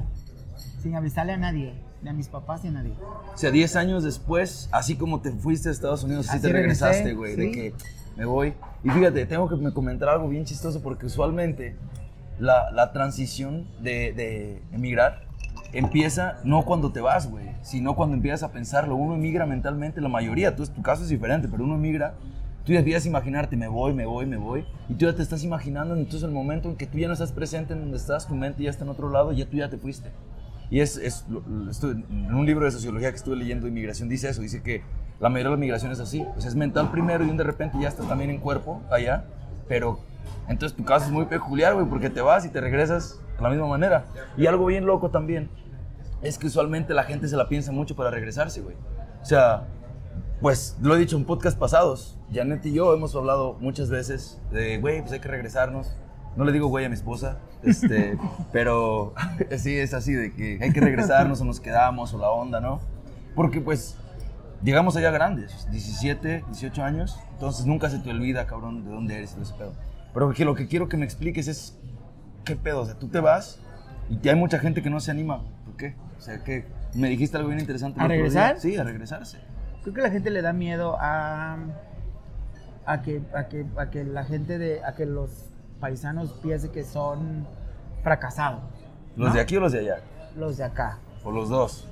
Sin avisarle a nadie. Ni a mis papás ni a nadie. O sea, 10 años después, así como te fuiste a Estados Unidos, así, Así te regresaste, güey, de sí. que me voy. Y fíjate, tengo que me comentar algo bien chistoso porque usualmente la, la transición de, de emigrar empieza no cuando te vas, güey, sino cuando empiezas a pensarlo. Uno emigra mentalmente, la mayoría, tú, tu caso es diferente, pero uno emigra, tú ya empiezas a imaginarte, me voy, me voy, me voy, y tú ya te estás imaginando, entonces el momento en que tú ya no estás presente en donde estás, tu mente ya está en otro lado, ya tú ya te fuiste. Y es, es esto- en un libro de sociología que estuve leyendo inmigración dice eso, dice que la mayoría de la migración es así, sea, es mental primero y de repente ya estás también en cuerpo allá, pero entonces tu caso es muy peculiar, güey, porque te vas y te regresas de la misma manera. Y algo bien loco también es que usualmente la gente se la piensa mucho para regresarse, güey. O sea, pues lo he dicho en podcast pasados, Janet y yo hemos hablado muchas veces de, güey, pues hay que regresarnos. No le digo güey a mi esposa, este, pero sí es así, de que hay que regresarnos o nos quedamos o la onda, ¿no? Porque pues llegamos allá grandes, 17, 18 años, entonces nunca se te olvida, cabrón, de dónde eres y todo ese pedo. Pero que lo que quiero que me expliques es, ¿qué pedo? O sea, tú te vas y hay mucha gente que no se anima, ¿por qué? O sea, que me dijiste algo bien interesante. ¿A regresar? Sí, a regresarse. Creo que la gente le da miedo a, a, que, a, que, a que la gente de. a que los paisanos piensen que son fracasados. ¿Los de aquí o los de allá? Los de acá. O los dos.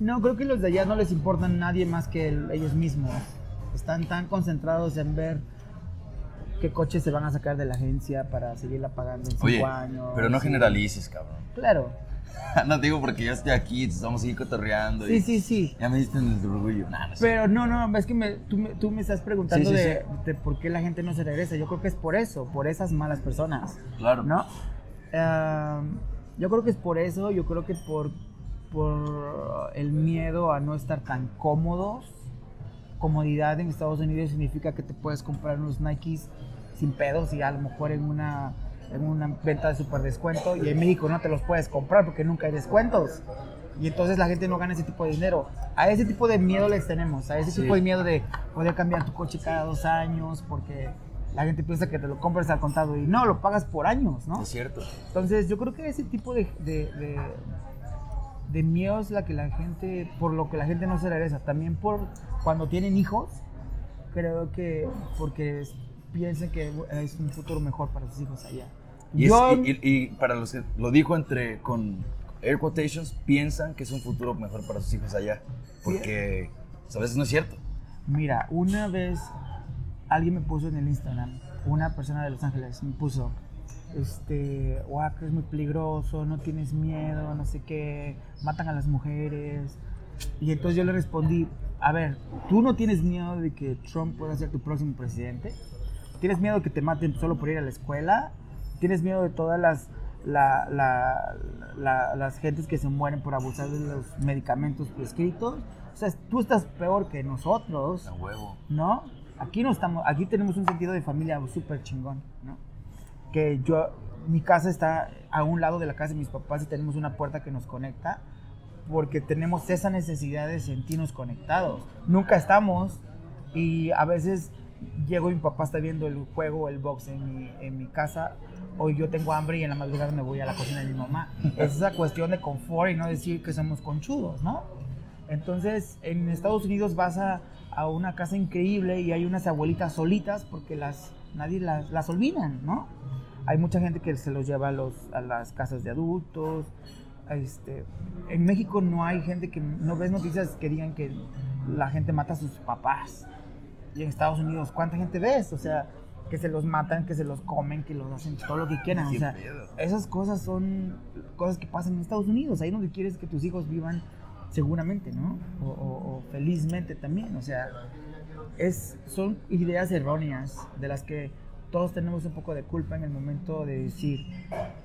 No, creo que los de allá no les importan nadie más que el- ellos mismos. Están tan concentrados en ver qué coches se van a sacar de la agencia para seguirla pagando en cinco Oye, años. pero no Sí. generalices, cabrón. Claro. no te digo porque yo estoy aquí, estamos ahí cotorreando. Sí, y sí, sí. Ya me diste en el orgullo. Nah, no sé. Pero no, no, es que me- tú, me, tú me estás preguntando Sí, sí, de, de por qué la gente no se regresa. Yo creo que es por eso, por esas malas personas. Claro. ¿No? Yo creo que es por eso, yo creo que por, por el miedo a no estar tan cómodos. Comodidad en Estados Unidos significa que te puedes comprar unos Nikes sin pedos y a lo mejor en una, en una venta de super descuento y en México no te los puedes comprar porque nunca hay descuentos. Y entonces la gente no gana ese tipo de dinero. A ese tipo de miedo les tenemos, a ese Sí. tipo de miedo de poder cambiar tu coche cada dos años porque la gente piensa que te lo compras al contado y no, lo pagas por años, ¿no? Es cierto. Entonces yo creo que ese tipo de, de, de, de miedo es la que la gente, por lo que la gente no se regresa. También por cuando tienen hijos, creo que porque piensan que es un futuro mejor para sus hijos allá. Y, Yo- y- y- y para los que lo dijo entre con air quotations, piensan que es un futuro mejor para sus hijos allá. Porque pues, a veces no es cierto. Mira, una vez alguien me puso en el Instagram, una persona de Los Ángeles me puso, este, Oaxaca es muy peligroso, no tienes miedo, no sé qué, matan a las mujeres. Y entonces yo le respondí, a ver, ¿tú no tienes miedo de que Trump pueda ser tu próximo presidente? ¿Tienes miedo que te maten solo por ir a la escuela? ¿Tienes miedo de todas las, la- la- la- las gentes que se mueren por abusar de los medicamentos prescritos? O sea, tú estás peor que nosotros. A huevo. ¿no? Aquí no estamos, aquí tenemos un sentido de familia súper chingón, ¿no? Que yo, mi casa está a un lado de la casa de mis papás y tenemos una puerta que nos conecta porque tenemos esa necesidad de sentirnos conectados. Nunca estamos y a veces llego y mi papá está viendo el juego, el box en mi, en mi casa o yo tengo hambre y en la madrugada me voy a la cocina de mi mamá. Es esa cuestión de confort y no decir que somos conchudos, ¿no? Entonces, en Estados Unidos vas a, a una casa increíble y hay unas abuelitas solitas porque las nadie las, las olvidan, ¿no? Hay mucha gente que se los lleva a, los, a las casas de adultos. Este, en México no hay gente que no ves noticias que digan que la gente mata a sus papás. Y en Estados Unidos, ¿cuánta gente ves? O sea, que se los matan, que se los comen, que los hacen todo lo que quieran. O sea, esas cosas son cosas que pasan en Estados Unidos. Ahí donde quieres que tus hijos vivan seguramente, ¿no? O, o- o felizmente también. O sea, es, son ideas erróneas de las que todos tenemos un poco de culpa en el momento de decir,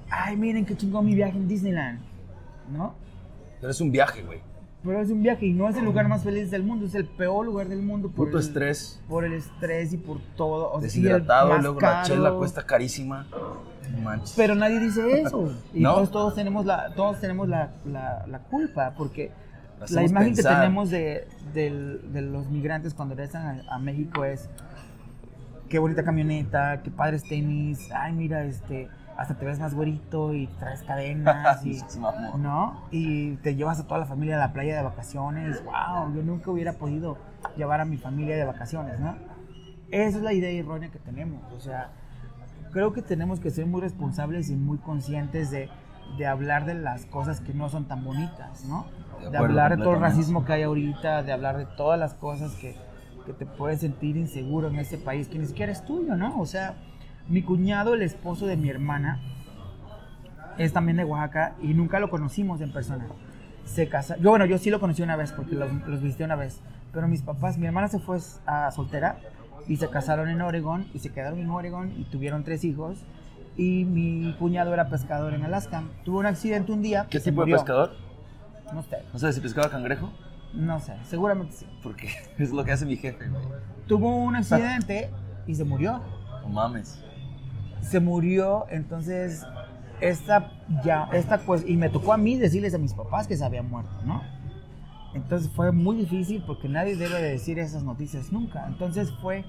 ay, miren qué chingón mi viaje en Disneyland, ¿no? Pero es un viaje, güey. Pero es un viaje y no es el lugar más feliz del mundo, es el peor lugar del mundo por, Puto el, estrés. por el estrés y por todo. o sea, Deshidratado, luego la chela caro. cuesta carísima. Manches. Pero nadie dice eso. Y No. entonces todos tenemos la, todos tenemos la, la- la culpa, porque la imagen pensar. que tenemos de, del- de los migrantes cuando regresan a, a México es qué bonita camioneta, qué padres tenis, ay, mira, este, hasta te ves más güerito y traes cadenas y, ¿no? Y te llevas a toda la familia a la playa de vacaciones. Wow, yo nunca hubiera podido llevar a mi familia de vacaciones, ¿no? Esa es la idea errónea que tenemos. O sea, creo que tenemos que ser muy responsables y muy conscientes de, de hablar de las cosas que no son tan bonitas, ¿no? De, hablar de todo el racismo que hay ahorita, de hablar de todas las cosas que, que te puedes sentir inseguro en ese país que ni siquiera es tuyo, ¿no? O sea, mi cuñado, el esposo de mi hermana, es también de Oaxaca y nunca lo conocimos en persona. Se casa, yo bueno, yo sí lo conocí una vez porque los, los visité una vez, pero mis papás, mi hermana se fue a soltera y se casaron en Oregon y se quedaron en Oregon y tuvieron tres hijos y mi cuñado era pescador en Alaska. Tuvo un accidente un día. ¿Qué tipo de pescador? No sé. ¿No sabes si pescaba cangrejo? No sé, seguramente sí. Porque es lo que hace mi jefe, güey. Tuvo un accidente y se murió. No mames. Se murió, entonces esta ya esta pues y me tocó a mí decirles a mis papás que se había muerto, ¿no? Entonces fue muy difícil porque nadie debe de decir esas noticias nunca. Entonces fue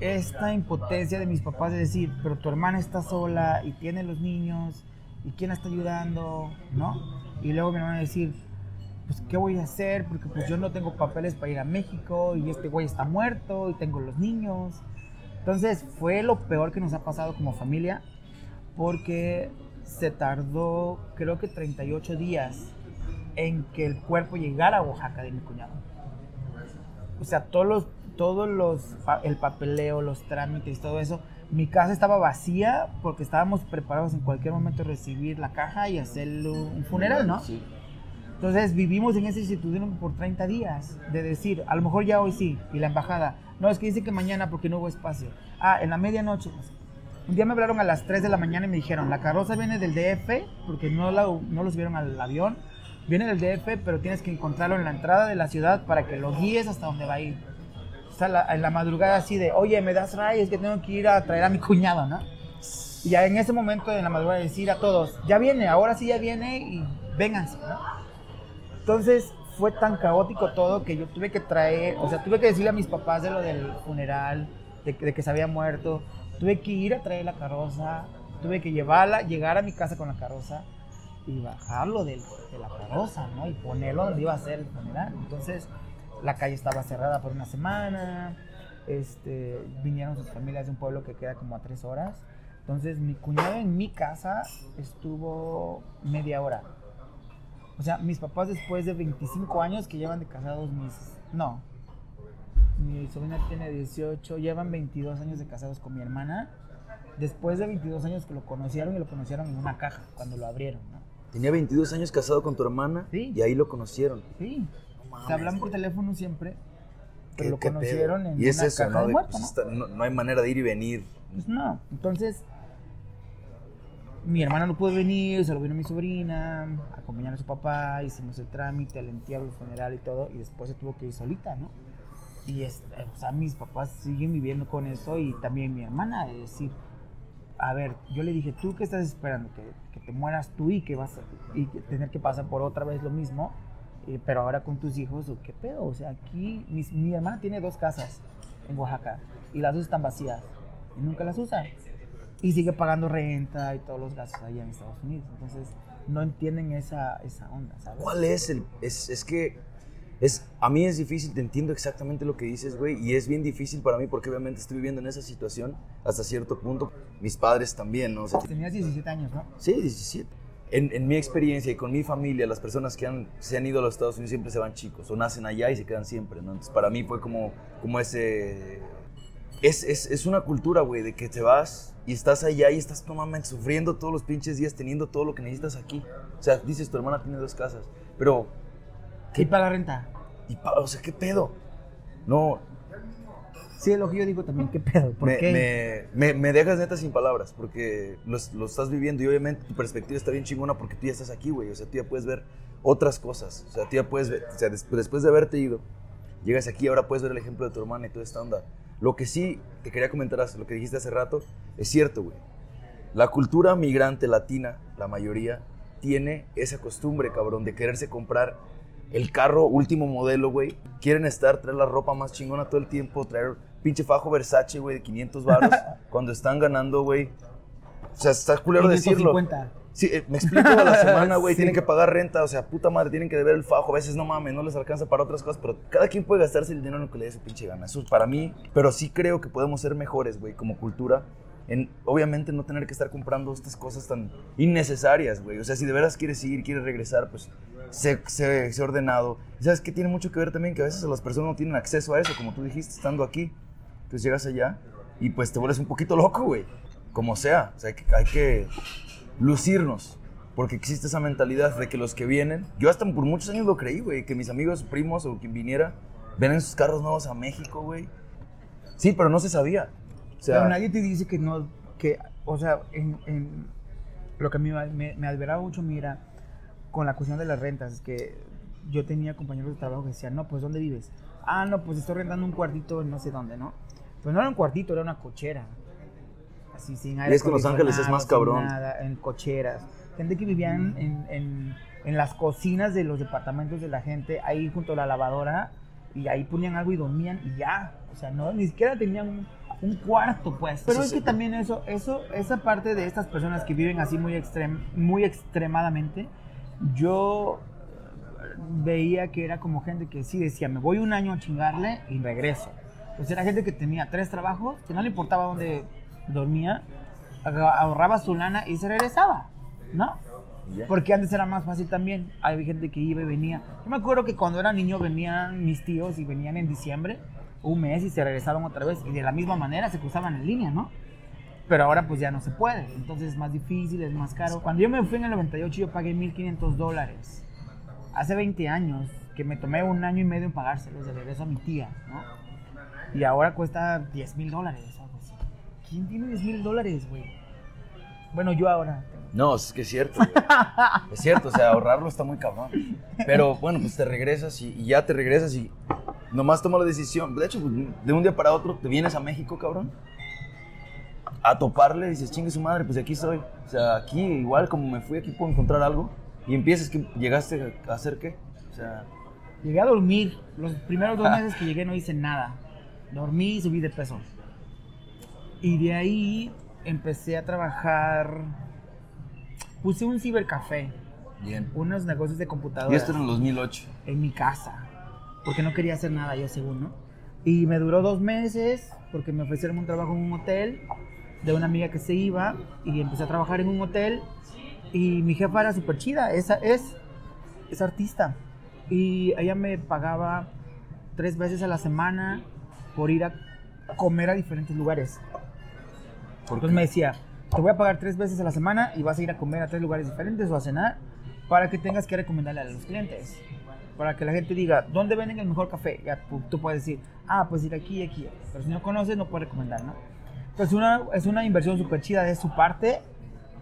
esta impotencia de mis papás de decir, pero tu hermana está sola y tiene los niños y quién la está ayudando, ¿no? Y luego mi hermana decir, pues qué voy a hacer porque pues yo no tengo papeles para ir a México y este güey está muerto y tengo los niños. Entonces fue lo peor que nos ha pasado como familia porque se tardó creo que 38 días en que el cuerpo llegara a Oaxaca de mi cuñado. O sea, todos los, todos los, el papeleo, los trámites, todo eso. Mi casa estaba vacía porque estábamos preparados en cualquier momento recibir la caja y hacer un funeral, ¿no? Sí. Entonces vivimos en esa incertidumbre por 30 días, de decir, a lo mejor ya hoy sí, y la embajada, no, es que dice que mañana porque no hubo espacio. Ah, en la medianoche. un día me hablaron a las 3 de la mañana y me dijeron, la carroza viene del DF, porque no, la, no lo subieron al avión, viene del DF, pero tienes que encontrarlo en la entrada de la ciudad para que lo guíes hasta donde va a ir. O sea, la- en la madrugada así de, oye, me das rayos que tengo que ir a traer a mi cuñado, ¿no? Y ya en ese momento, en la madrugada, decir a todos, ya viene, ahora sí ya viene y vénganse, ¿no? Entonces fue tan caótico todo que yo tuve que traer, o sea, tuve que decirle a mis papás de lo del funeral, de, que- de se había muerto, tuve que ir a traer la carroza, tuve que llevarla, llegar a mi casa con la carroza y bajarlo del- de, la carroza, ¿no? Y ponerlo donde iba a ser el funeral. Entonces la calle estaba cerrada por una semana, este, vinieron sus familias de un pueblo que queda como a tres horas. Entonces mi cuñado en mi casa estuvo media hora. O sea, mis papás después de 25 años que llevan de casados mis... No. Mi sobrina tiene 18, llevan 22 años de casados con mi hermana. Después de 22 años que lo conocieron y lo conocieron en una caja cuando lo abrieron, ¿no? Tenía 22 años casado con tu hermana Sí. y ahí lo conocieron. Sí. mames, Se hablan por teléfono siempre, pero ¿Qué- lo qué pedo? conocieron en Y es una eso, caja ¿no? de De- muerto, pues ¿no? está- no, no hay manera de ir y venir. Pues no. Entonces, mi hermana no pudo venir, se lo vino mi sobrina, acompañar a su papá, hicimos el trámite, el entierro, el funeral y todo, y después se tuvo que ir solita, ¿no? Y este, o sea, mis papás siguen viviendo con eso y también mi hermana, es decir, a ver, yo le dije, ¿tú qué estás esperando? ¿Que, que te mueras tú y que vas a y tener que pasar por otra vez lo mismo? Eh, pero ahora con tus hijos, ¿o ¿qué pedo? O sea, aquí mis- mi hermana tiene dos casas en Oaxaca y las dos están vacías y nunca las usa. Y sigue pagando renta y todos los gastos allá en Estados Unidos. Entonces, no entienden esa, esa onda, ¿sabes? ¿Cuál es el...? Es, es que... Es, a mí es difícil, te entiendo exactamente lo que dices, güey, y es bien difícil para mí porque obviamente estoy viviendo en esa situación hasta cierto punto. Mis padres también, ¿no? O sea, Tenías 17 años, ¿no? Sí, 17. En, en mi experiencia y con mi familia, las personas que han, se han ido a los Estados Unidos siempre se van chicos, o nacen allá y se quedan siempre, ¿no? Entonces, para mí fue como, como ese... Es, es, es una cultura, güey, de que te vas y estás allá y estás, no mames, sufriendo todos los pinches días, teniendo todo lo que necesitas aquí. O sea, dices, tu hermana tiene dos casas, pero... ¿Qué paga renta? Y, pa- o sea, ¿qué pedo? No, Sí, es lo que yo digo también, ¿qué pedo? ¿Por me, qué? Me, me- me dejas neta sin palabras porque lo, lo estás viviendo y obviamente tu perspectiva está bien chingona porque tú ya estás aquí, güey. O sea, tú ya puedes ver otras cosas. O sea, tú ya puedes ver, o sea, des- después de haberte ido, llegas aquí, ahora puedes ver el ejemplo de tu hermana y toda esta onda. Lo que sí te quería comentar, lo que dijiste hace rato, es cierto, güey. La cultura migrante latina, la mayoría, tiene esa costumbre, cabrón, de quererse comprar el carro último modelo, güey. Quieren estar, traer la ropa más chingona todo el tiempo, traer pinche fajo Versace, güey, de 500 baros, cuando están ganando, güey. O sea, está culero decirlo. 550. Sí, eh, me explico a la semana, güey, Sí. tienen que pagar renta, o sea, puta madre, tienen que deber el fajo, a veces no mames, no les alcanza para otras cosas, pero cada quien puede gastarse el dinero en lo que le dé su pinche gana, eso es para mí, pero sí creo que podemos ser mejores, güey, como cultura, en obviamente no tener que estar comprando estas cosas tan innecesarias, güey, o sea, si de veras quieres ir, quieres regresar, pues sé, sé, sé ordenado, y sabes que tiene mucho que ver también que a veces las personas no tienen acceso a eso, como tú dijiste, estando aquí, entonces llegas allá y pues te vuelves un poquito loco, güey, como sea, o sea, hay que... Hay que lucirnos. Porque existe esa mentalidad de que los que vienen, yo hasta por muchos años lo creí, güey, que mis amigos, primos o quien viniera, ven en sus carros nuevos a México, güey. Sí, pero no se sabía. O sea, Pero nadie te dice que no, que, o sea, en, lo que a mí me, me, adveraba mucho, mira, con la cuestión de las rentas, es que yo tenía compañeros de trabajo que decían, no, pues, ¿dónde vives? Ah, no, pues estoy rentando un cuartito en no sé dónde, ¿no? Pues no era un cuartito, era una cochera. Así, sin aire es que en Los Ángeles es más cabrón. nada, en cocheras. Gente que vivían en, en, en las cocinas de los departamentos de la gente, ahí junto a la lavadora, y ahí ponían algo y dormían y ya. O sea, no, ni siquiera tenían un, un cuarto, pues. Pero Sí, es sí. que también eso, eso, esa parte de estas personas que viven así muy, extrem, muy extremadamente, yo veía que era como gente que sí decía, me voy un año a chingarle y regreso. Pues era gente que tenía tres trabajos, que no le importaba dónde dormía, ahorraba su lana y se regresaba, ¿no? Porque antes era más fácil también. Hay gente que iba y venía. Yo me acuerdo que cuando era niño venían mis tíos y venían en diciembre, un mes y se regresaban otra vez. Y de la misma manera se cruzaban en línea, ¿no? Pero ahora pues ya no se puede. Entonces es más difícil, es más caro. Cuando yo me fui en el 98 yo pagué 1.500 dólares. Hace 20 años que me tomé un año y medio en pagárselos de regreso a mi tía, ¿no? Y ahora cuesta 10 mil dólares. ¿Quién tiene 10 mil dólares, güey? Bueno, yo ahora. No, es que es cierto. güey. es cierto, o sea, ahorrarlo está muy cabrón. Pero bueno, pues te regresas y, y ya te regresas y nomás toma la decisión. De hecho, pues, de un día para otro te vienes a México, cabrón. A toparle dices, chingue su madre, pues aquí soy. O sea, aquí igual como me fui, aquí puedo encontrar algo. Y empiezas que llegaste a hacer qué. O sea, Llegué a dormir. Los primeros dos Ah. meses que llegué no hice nada. Dormí y subí de peso. Y de ahí empecé a trabajar. Puse un cibercafé, bien. unos negocios de Y computadoras esto era en el 2008. en mi casa. Porque no quería hacer nada yo, según, ¿no? Y me duró dos meses porque me ofrecieron un trabajo en un hotel de una amiga que se iba y empecé a trabajar en un hotel y mi jefa era súper chida, esa es, es artista y ella me pagaba tres veces a la semana por ir a comer a diferentes lugares. Entonces me decía, te voy a pagar tres veces a la semana y vas a ir a comer a tres lugares diferentes o a cenar para que tengas que recomendarle a los clientes. Para que la gente diga, ¿dónde venden el mejor café? Ya tú, puedes decir, ah, pues ir aquí y aquí. Pero si no conoces, no puedes recomendar, ¿no? Entonces una, es una inversión súper chida de su parte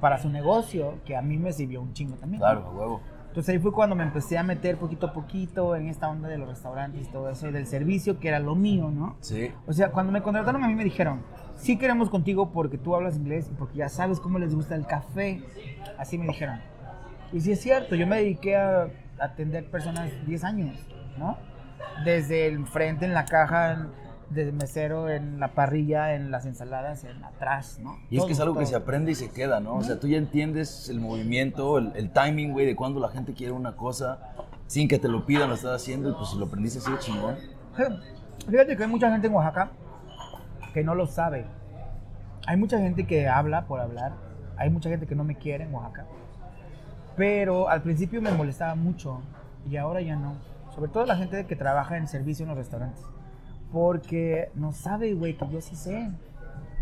para su negocio, que a mí me sirvió un chingo también. ¿no? Claro, a huevo. Entonces ahí fue cuando me empecé a meter poquito a poquito en esta onda de los restaurantes y todo eso, y del servicio, que era lo mío, ¿no? Sí. O sea, cuando me contrataron a mí me dijeron, sí queremos contigo porque tú hablas inglés y porque ya sabes cómo les gusta el café. Así me dijeron. Y sí es cierto, yo me dediqué a atender personas 10 años, ¿no? Desde el frente en la caja, desde mesero en la parrilla, en las ensaladas, en atrás, ¿no? Y es que es Todo, algo que todo. se aprende y se queda, ¿no? O sea, tú ya entiendes el movimiento, el, el timing, güey, de cuando la gente quiere una cosa sin que te lo pidan, lo estás haciendo y pues si lo aprendiste así, chingón. Fíjate que hay mucha gente en Oaxaca que no lo sabe. Hay mucha gente que habla por hablar. Hay mucha gente que no me quiere en Oaxaca. Pero al principio me molestaba mucho y ahora ya no. Sobre todo la gente que trabaja en servicio en los restaurantes. Porque no sabe, güey, que yo sí sé.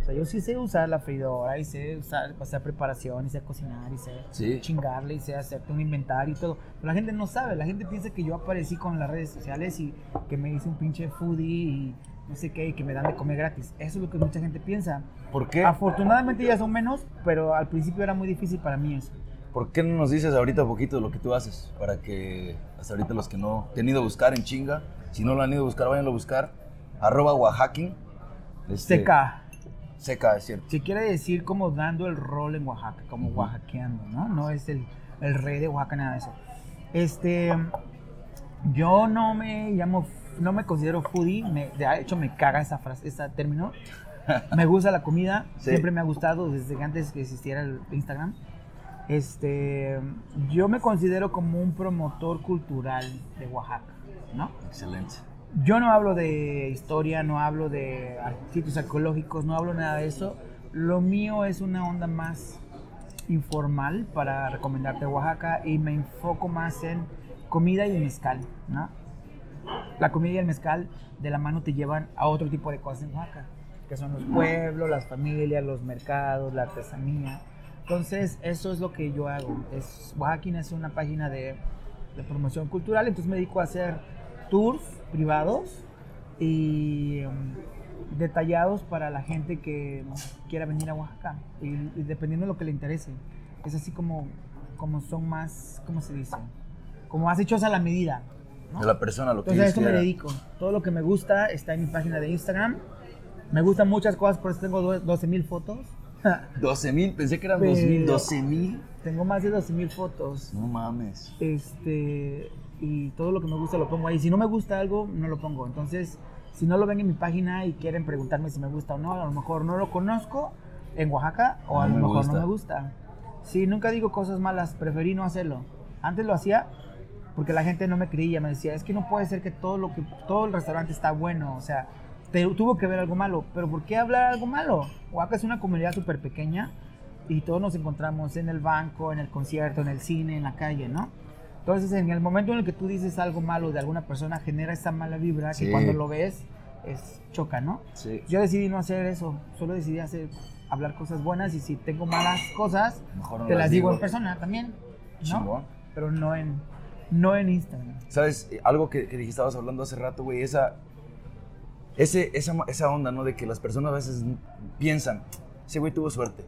O sea, yo sí sé usar la freidora y sé usar, hacer preparación y sé cocinar y sé Sí. chingarle y sé hacerte un inventario y todo. Pero la gente no sabe, la gente piensa que yo aparecí con las redes sociales y que me hice un pinche foodie y no sé qué y que me dan de comer gratis. Eso es lo que mucha gente piensa. ¿Por qué? Afortunadamente ya son menos, pero al principio era muy difícil para mí eso. ¿Por qué no nos dices ahorita un poquito de lo que tú haces? Para que hasta ahorita los que no te han ido a buscar en chinga, si no lo han ido a buscar, váyanlo a buscar. Arroba Oaxaquín. Este, Seca. Seca, es cierto. Se quiere decir como dando el rol en Oaxaca, como oaxaqueando, ¿no? No es el, el rey de Oaxaca, nada de eso. Este, Yo no me llamo, no me considero foodie, me- de hecho me caga esa frase, ese término. Me gusta la comida, Sí. siempre me ha gustado desde antes que existiera el Instagram. Este, yo me considero como un promotor cultural de Oaxaca, ¿no? Excelente. Yo no hablo de historia, no hablo de sitios arqueológicos, no hablo nada de eso. Lo mío es una onda más informal para recomendarte Oaxaca y me enfoco más en comida y mezcal, ¿no? La comida y el mezcal de la mano te llevan a otro tipo de cosas en Oaxaca, que son los pueblos, las familias, los mercados, la artesanía. Entonces, eso es lo que yo hago. Es, es una página de, promoción cultural, entonces me dedico a hacer tours privados y um, detallados para la gente que quiera venir a Oaxaca y, dependiendo de lo que le interese. Es así como, como son más, ¿cómo se dice? Como más hechos a la medida. ¿No? De la persona, lo que Entonces a esto me dedico. Todo lo que me gusta está en mi página de Instagram. Me gustan muchas cosas, por eso tengo 12 mil fotos. 12 mil, pensé que eran Pero- 2 mil, 12 mil. tengo más de 12 mil fotos. No mames. Este, y todo lo que me gusta lo pongo ahí. Si no me gusta algo, no lo pongo. Entonces, si no lo ven en mi página y quieren preguntarme si me gusta o no, a lo mejor no lo conozco en Oaxaca o a lo me mejor gusta. no me gusta. Sí, nunca digo cosas malas, preferí no hacerlo. Antes lo hacía porque la gente no me creía, me decía, es que no puede ser que todo lo que todo el restaurante está bueno, o sea, te- tuvo que ver algo malo, pero ¿por qué hablar algo malo? Oaxaca es una comunidad súper pequeña y todos nos encontramos en el banco, en el concierto, en el cine, en la calle, ¿no? Entonces, en el momento en el que tú dices algo malo de alguna persona, genera esa mala vibra Sí. que cuando lo ves, es choca, ¿no? Sí. Yo decidí no hacer eso, solo decidí hacer, hablar cosas buenas y si tengo malas cosas, Mejor no te las digo digo. en persona también, ¿no? Chingón. Pero no en, no en Instagram. ¿Sabes? Algo que, que dijiste, estabas hablando hace rato, güey, esa, ese, esa, esa onda, ¿no? De que las personas a veces piensan, ese güey tuvo suerte.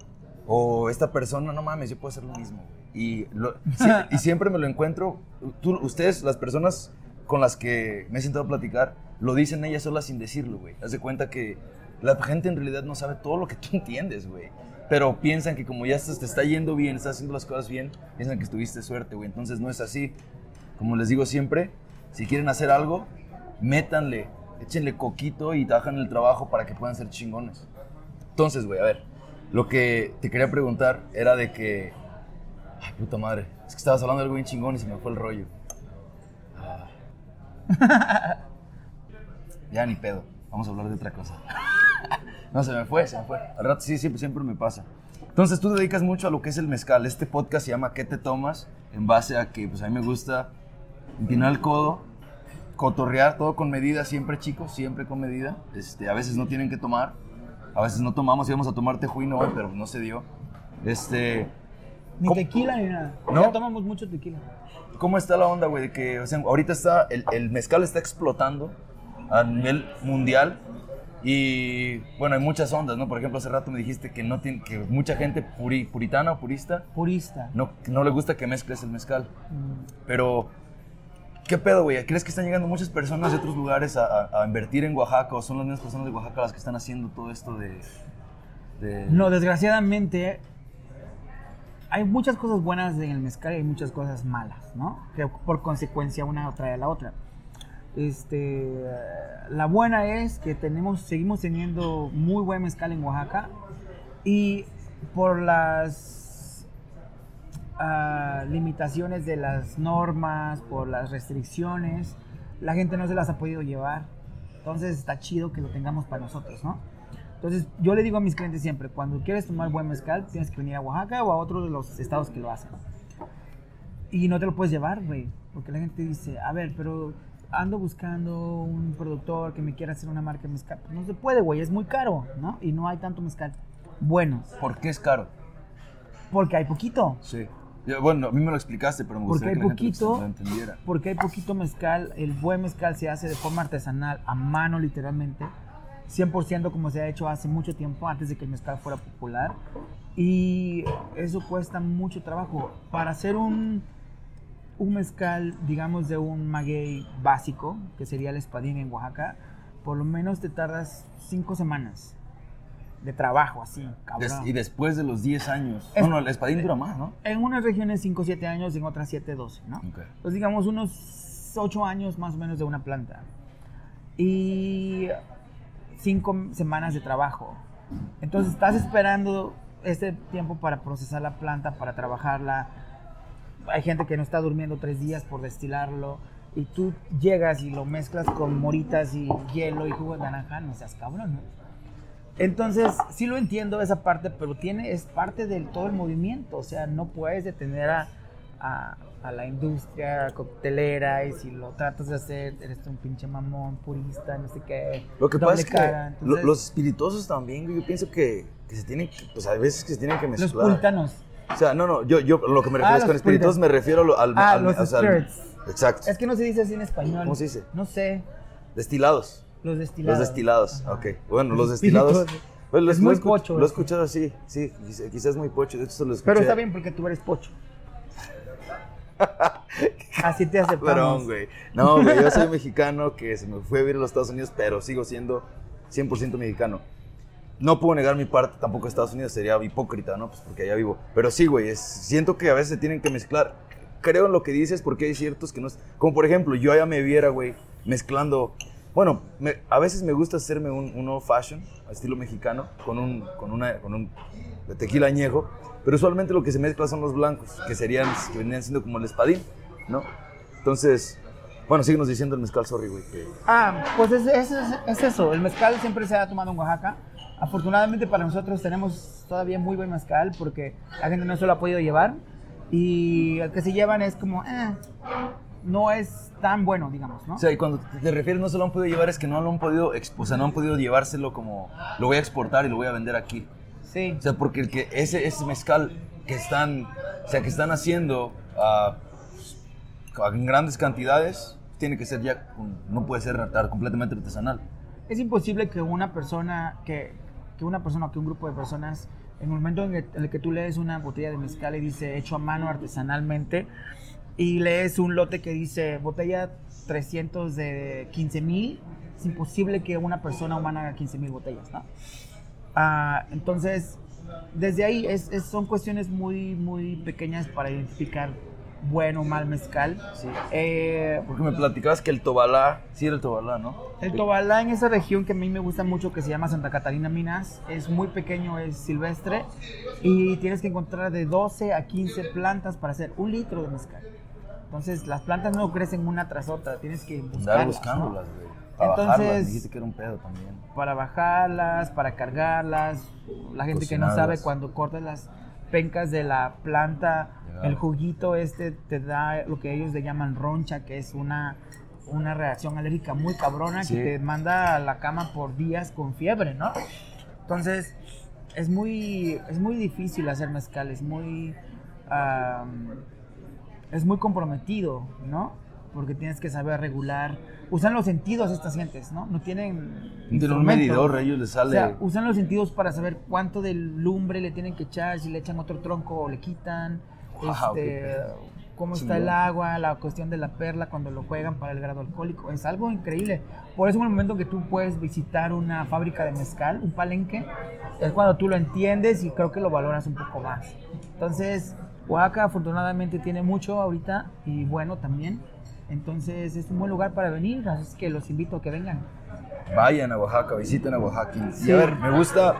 O esta persona, no mames, yo puedo hacer lo mismo. Y, lo- y siempre me lo encuentro, tú, ustedes, las personas con las que me he sentado a platicar, lo dicen ellas solas sin decirlo, güey. Haz de cuenta que la gente en realidad no sabe todo lo que tú entiendes, güey. Pero piensan que como ya estás- te está yendo bien, estás haciendo las cosas bien, piensan que tuviste suerte, güey. Entonces no es así. Como les digo siempre, si quieren hacer algo, métanle, échenle coquito y trabajan el trabajo para que puedan ser chingones. Entonces, güey, a ver, lo que te quería preguntar era de que... Ay, puta madre, es que estabas hablando de algo bien chingón y se me fue el rollo. Ah. ya ni pedo, vamos a hablar de otra cosa. no, se me fue, se me fue. Al rato sí, siempre, siempre me pasa. Entonces tú te dedicas mucho a lo que es el mezcal. Este podcast se llama ¿Qué te tomas? En base a que pues a mí me gusta empinar el codo, cotorrear todo con medida, siempre chicos, siempre con medida. Este, a veces no tienen que tomar, a veces no tomamos, íbamos a tomar tejuino hoy, pero no se dio. Este, Ni ¿Cómo? tequila ni nada. ¿No? Ya tomamos mucho tequila. ¿cómo está la onda, güey? Que, o sea, ahorita está, el, el mezcal está explotando a nivel mundial. Y bueno, hay muchas ondas, ¿no? Por ejemplo, hace rato me dijiste que, no tiene, que mucha gente puri- puritana o purista Purista. no, no le gusta que mezcles el mezcal. Mm. Pero, ¿qué pedo, güey? ¿Crees que están llegando muchas personas de otros lugares a, a- a invertir en Oaxaca o son las mismas personas de Oaxaca las que están haciendo todo esto de... de- No, desgraciadamente hay muchas cosas buenas en el mezcal y hay muchas cosas malas, ¿no? Que por consecuencia una trae a la otra. Este, la buena es que tenemos, seguimos teniendo muy buen mezcal en Oaxaca y por las limitaciones de las normas, por las restricciones, la gente no se las ha podido llevar. Entonces está chido que lo tengamos para nosotros, ¿no? Entonces, yo le digo a mis clientes siempre, cuando quieres tomar buen mezcal, tienes que venir a Oaxaca o a otro de los estados que lo hacen. Y no te lo puedes llevar, güey, porque la gente dice, a ver, pero ando buscando un productor que me quiera hacer una marca de mezcal. Pues no se puede, güey, es muy caro, ¿no? Y no hay tanto mezcal bueno, ¿Por qué es caro? porque hay poquito. Sí. Bueno, a mí me lo explicaste, pero me Porque gustaría hay que la gente poquito, lo entendiera. porque hay poquito mezcal, el buen mezcal se hace de forma artesanal, a mano literalmente, 100% como se ha hecho hace mucho tiempo, antes de que el mezcal fuera popular, y eso cuesta mucho trabajo. Para hacer un, un mezcal, digamos, de un maguey básico, que sería el espadín en Oaxaca, por lo menos te tardas 5 semanas de trabajo, así, Des- cabrón. y después de los 10 años... Es- no, no, el espadín dura más, ¿no? En unas regiones 5 7 años, en otras 7 12, ¿no? Ok. Pues digamos unos tienes ocho años más o menos de una planta y cinco semanas de trabajo. Entonces estás esperando este tiempo para procesar la planta, para trabajarla. Hay gente que no está durmiendo tres días por destilarlo. Y tú llegas y lo mezclas con moritas y hielo y jugo de naranja, no seas cabrón, ¿no? Entonces, sí lo entiendo esa parte, pero tiene, es parte de todo el movimiento. O sea, no puedes detener a, a, a la industria coctelera y si lo tratas de hacer, eres un pinche mamón, purista, no sé qué. Lo que pasa es que Entonces, los espirituosos también, yo pienso que, que se tienen que, pues a veces que se tienen que los mezclar. puritanos. O sea, no, no, yo, yo lo que me refiero Ah, es con los espirituosos me refiero a lo- al... Ah, al- los o sea, al- exacto. Es que no se dice así en español. ¿Cómo se dice? No sé. Destilados. Los destilados. Los destilados, Ajá. ok. Bueno, los destilados... Pues, lo- Es muy pocho Lo he escuchado así, sí, quizás, muy pocho. De hecho, se lo escuché. Pero está bien porque tú eres pocho. Así te aceptamos. Perdón, güey. No, güey, yo soy mexicano que se me fue a vivir a los Estados Unidos, pero sigo siendo 100% mexicano. No puedo negar mi parte tampoco a Estados Unidos, sería hipócrita, ¿no? Pues porque allá vivo. Pero sí, güey, siento que a veces se tienen que mezclar. Creo en lo que dices porque hay ciertos que no... es- Como por ejemplo, yo allá me viera, güey, mezclando... Bueno, a veces me gusta hacerme un, un old fashion, estilo mexicano, con un, con una, con un tequila añejo, pero usualmente lo que se mezcla son los blancos, que serían, que venían siendo como el espadín, ¿no? Entonces, bueno, síguenos diciendo el mezcal, sorry, güey. Ah, pues es, es- es- es eso. El mezcal siempre se ha tomado en Oaxaca. Afortunadamente para nosotros tenemos todavía muy buen mezcal porque la gente no se lo ha podido llevar. Y el que se llevan es como, eh, no es tan bueno, digamos, ¿no? O sea, y cuando te refieres no se lo han podido llevar, es que no lo han podido, o sea, no han podido llevárselo como, lo voy a exportar y lo voy a vender aquí. Sí. O sea, porque el que ese, ese mezcal que están, o sea, que están haciendo ah, en grandes cantidades, tiene que ser ya, no puede ser completamente artesanal. Es imposible que una persona, que, que una persona o que un grupo de personas, en el momento en el que tú lees una botella de mezcal y dice hecho a mano artesanalmente, y lees un lote que dice botella 300 de 15 mil, es imposible que una persona humana haga 15 mil botellas, ¿no? Ah, entonces, desde ahí es, es- son cuestiones muy, muy pequeñas para identificar bueno o mal mezcal. Eh, Porque me platicabas que el Tobalá, sí era el Tobalá, ¿no? el Tobalá en esa región que a mí me gusta mucho, que se llama Santa Catarina Minas, es muy pequeño, es silvestre y tienes que encontrar de 12 a 15 plantas para hacer un litro de mezcal. Entonces las plantas no crecen una tras otra, tienes que buscarlas. buscándolas, ¿no? güey. Para Entonces- bajarlas, dijiste que era un pedo también. Para bajarlas, para cargarlas. La gente que no sabe cuando cortas las pencas de la planta, el juguito este te da lo que ellos le llaman roncha, que es una, una reacción alérgica muy cabrona Sí. que te manda a la cama por días con fiebre, ¿no? Entonces, es muy, es muy difícil hacer mezcal, es muy, es muy comprometido, ¿no? Porque tienes que saber regular. Usan los sentidos estas gentes, ¿no? No tienen. Tienen un medidor, a ellos les O sale... sea, usan los sentidos para saber cuánto de lumbre le tienen que echar, si le echan otro tronco o le quitan, Wow, este, cómo está el agua, la cuestión de la perla cuando lo juegan para el grado alcohólico. Es algo increíble. Por eso en el momento que tú puedes visitar una fábrica de mezcal, un palenque, es cuando tú lo entiendes y creo que lo valoras un poco más. Entonces, Oaxaca afortunadamente tiene mucho ahorita y bueno también. Entonces es un buen lugar para venir, así que los invito a que vengan. Vayan a Oaxaca, visiten a Oaxaca. Y Sí. a ver, me gusta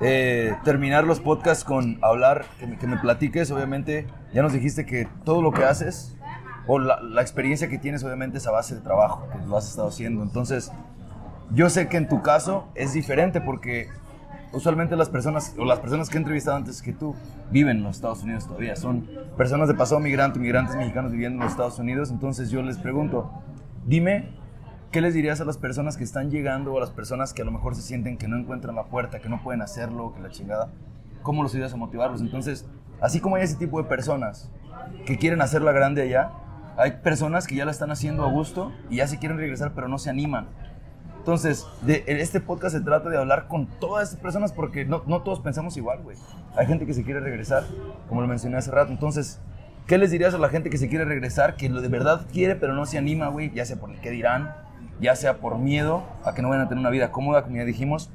eh, terminar los podcasts con hablar, que me, que me platiques, obviamente. Ya nos dijiste que todo lo que haces, o la, la experiencia que tienes, obviamente, es a base de trabajo, que lo has estado haciendo. Entonces, yo sé que en tu caso es diferente porque usualmente las personas, o las personas que he entrevistado antes que tú, viven en los Estados Unidos todavía. Son personas de pasado migrante, migrantes mexicanos viviendo en los Estados Unidos. Entonces, yo les pregunto, dime ¿Qué les dirías a las personas que están llegando o a las personas que a lo mejor se sienten que no encuentran la puerta, que no pueden hacerlo, que la chingada? ¿Cómo los ayudas a motivarlos? Entonces, así como hay ese tipo de personas que quieren hacerla grande allá, hay personas que ya la están haciendo a gusto y ya se quieren regresar pero no se animan. Entonces, de, este podcast se trata de hablar con todas estas personas porque no, no todos pensamos igual, güey. Hay gente que se quiere regresar, como lo mencioné hace rato. Entonces, ¿qué les dirías a la gente que se quiere regresar, que lo de verdad quiere pero no se anima, güey? Ya sea por el dirán, ya sea por miedo a que no vayan a tener una vida cómoda, como ya dijimos,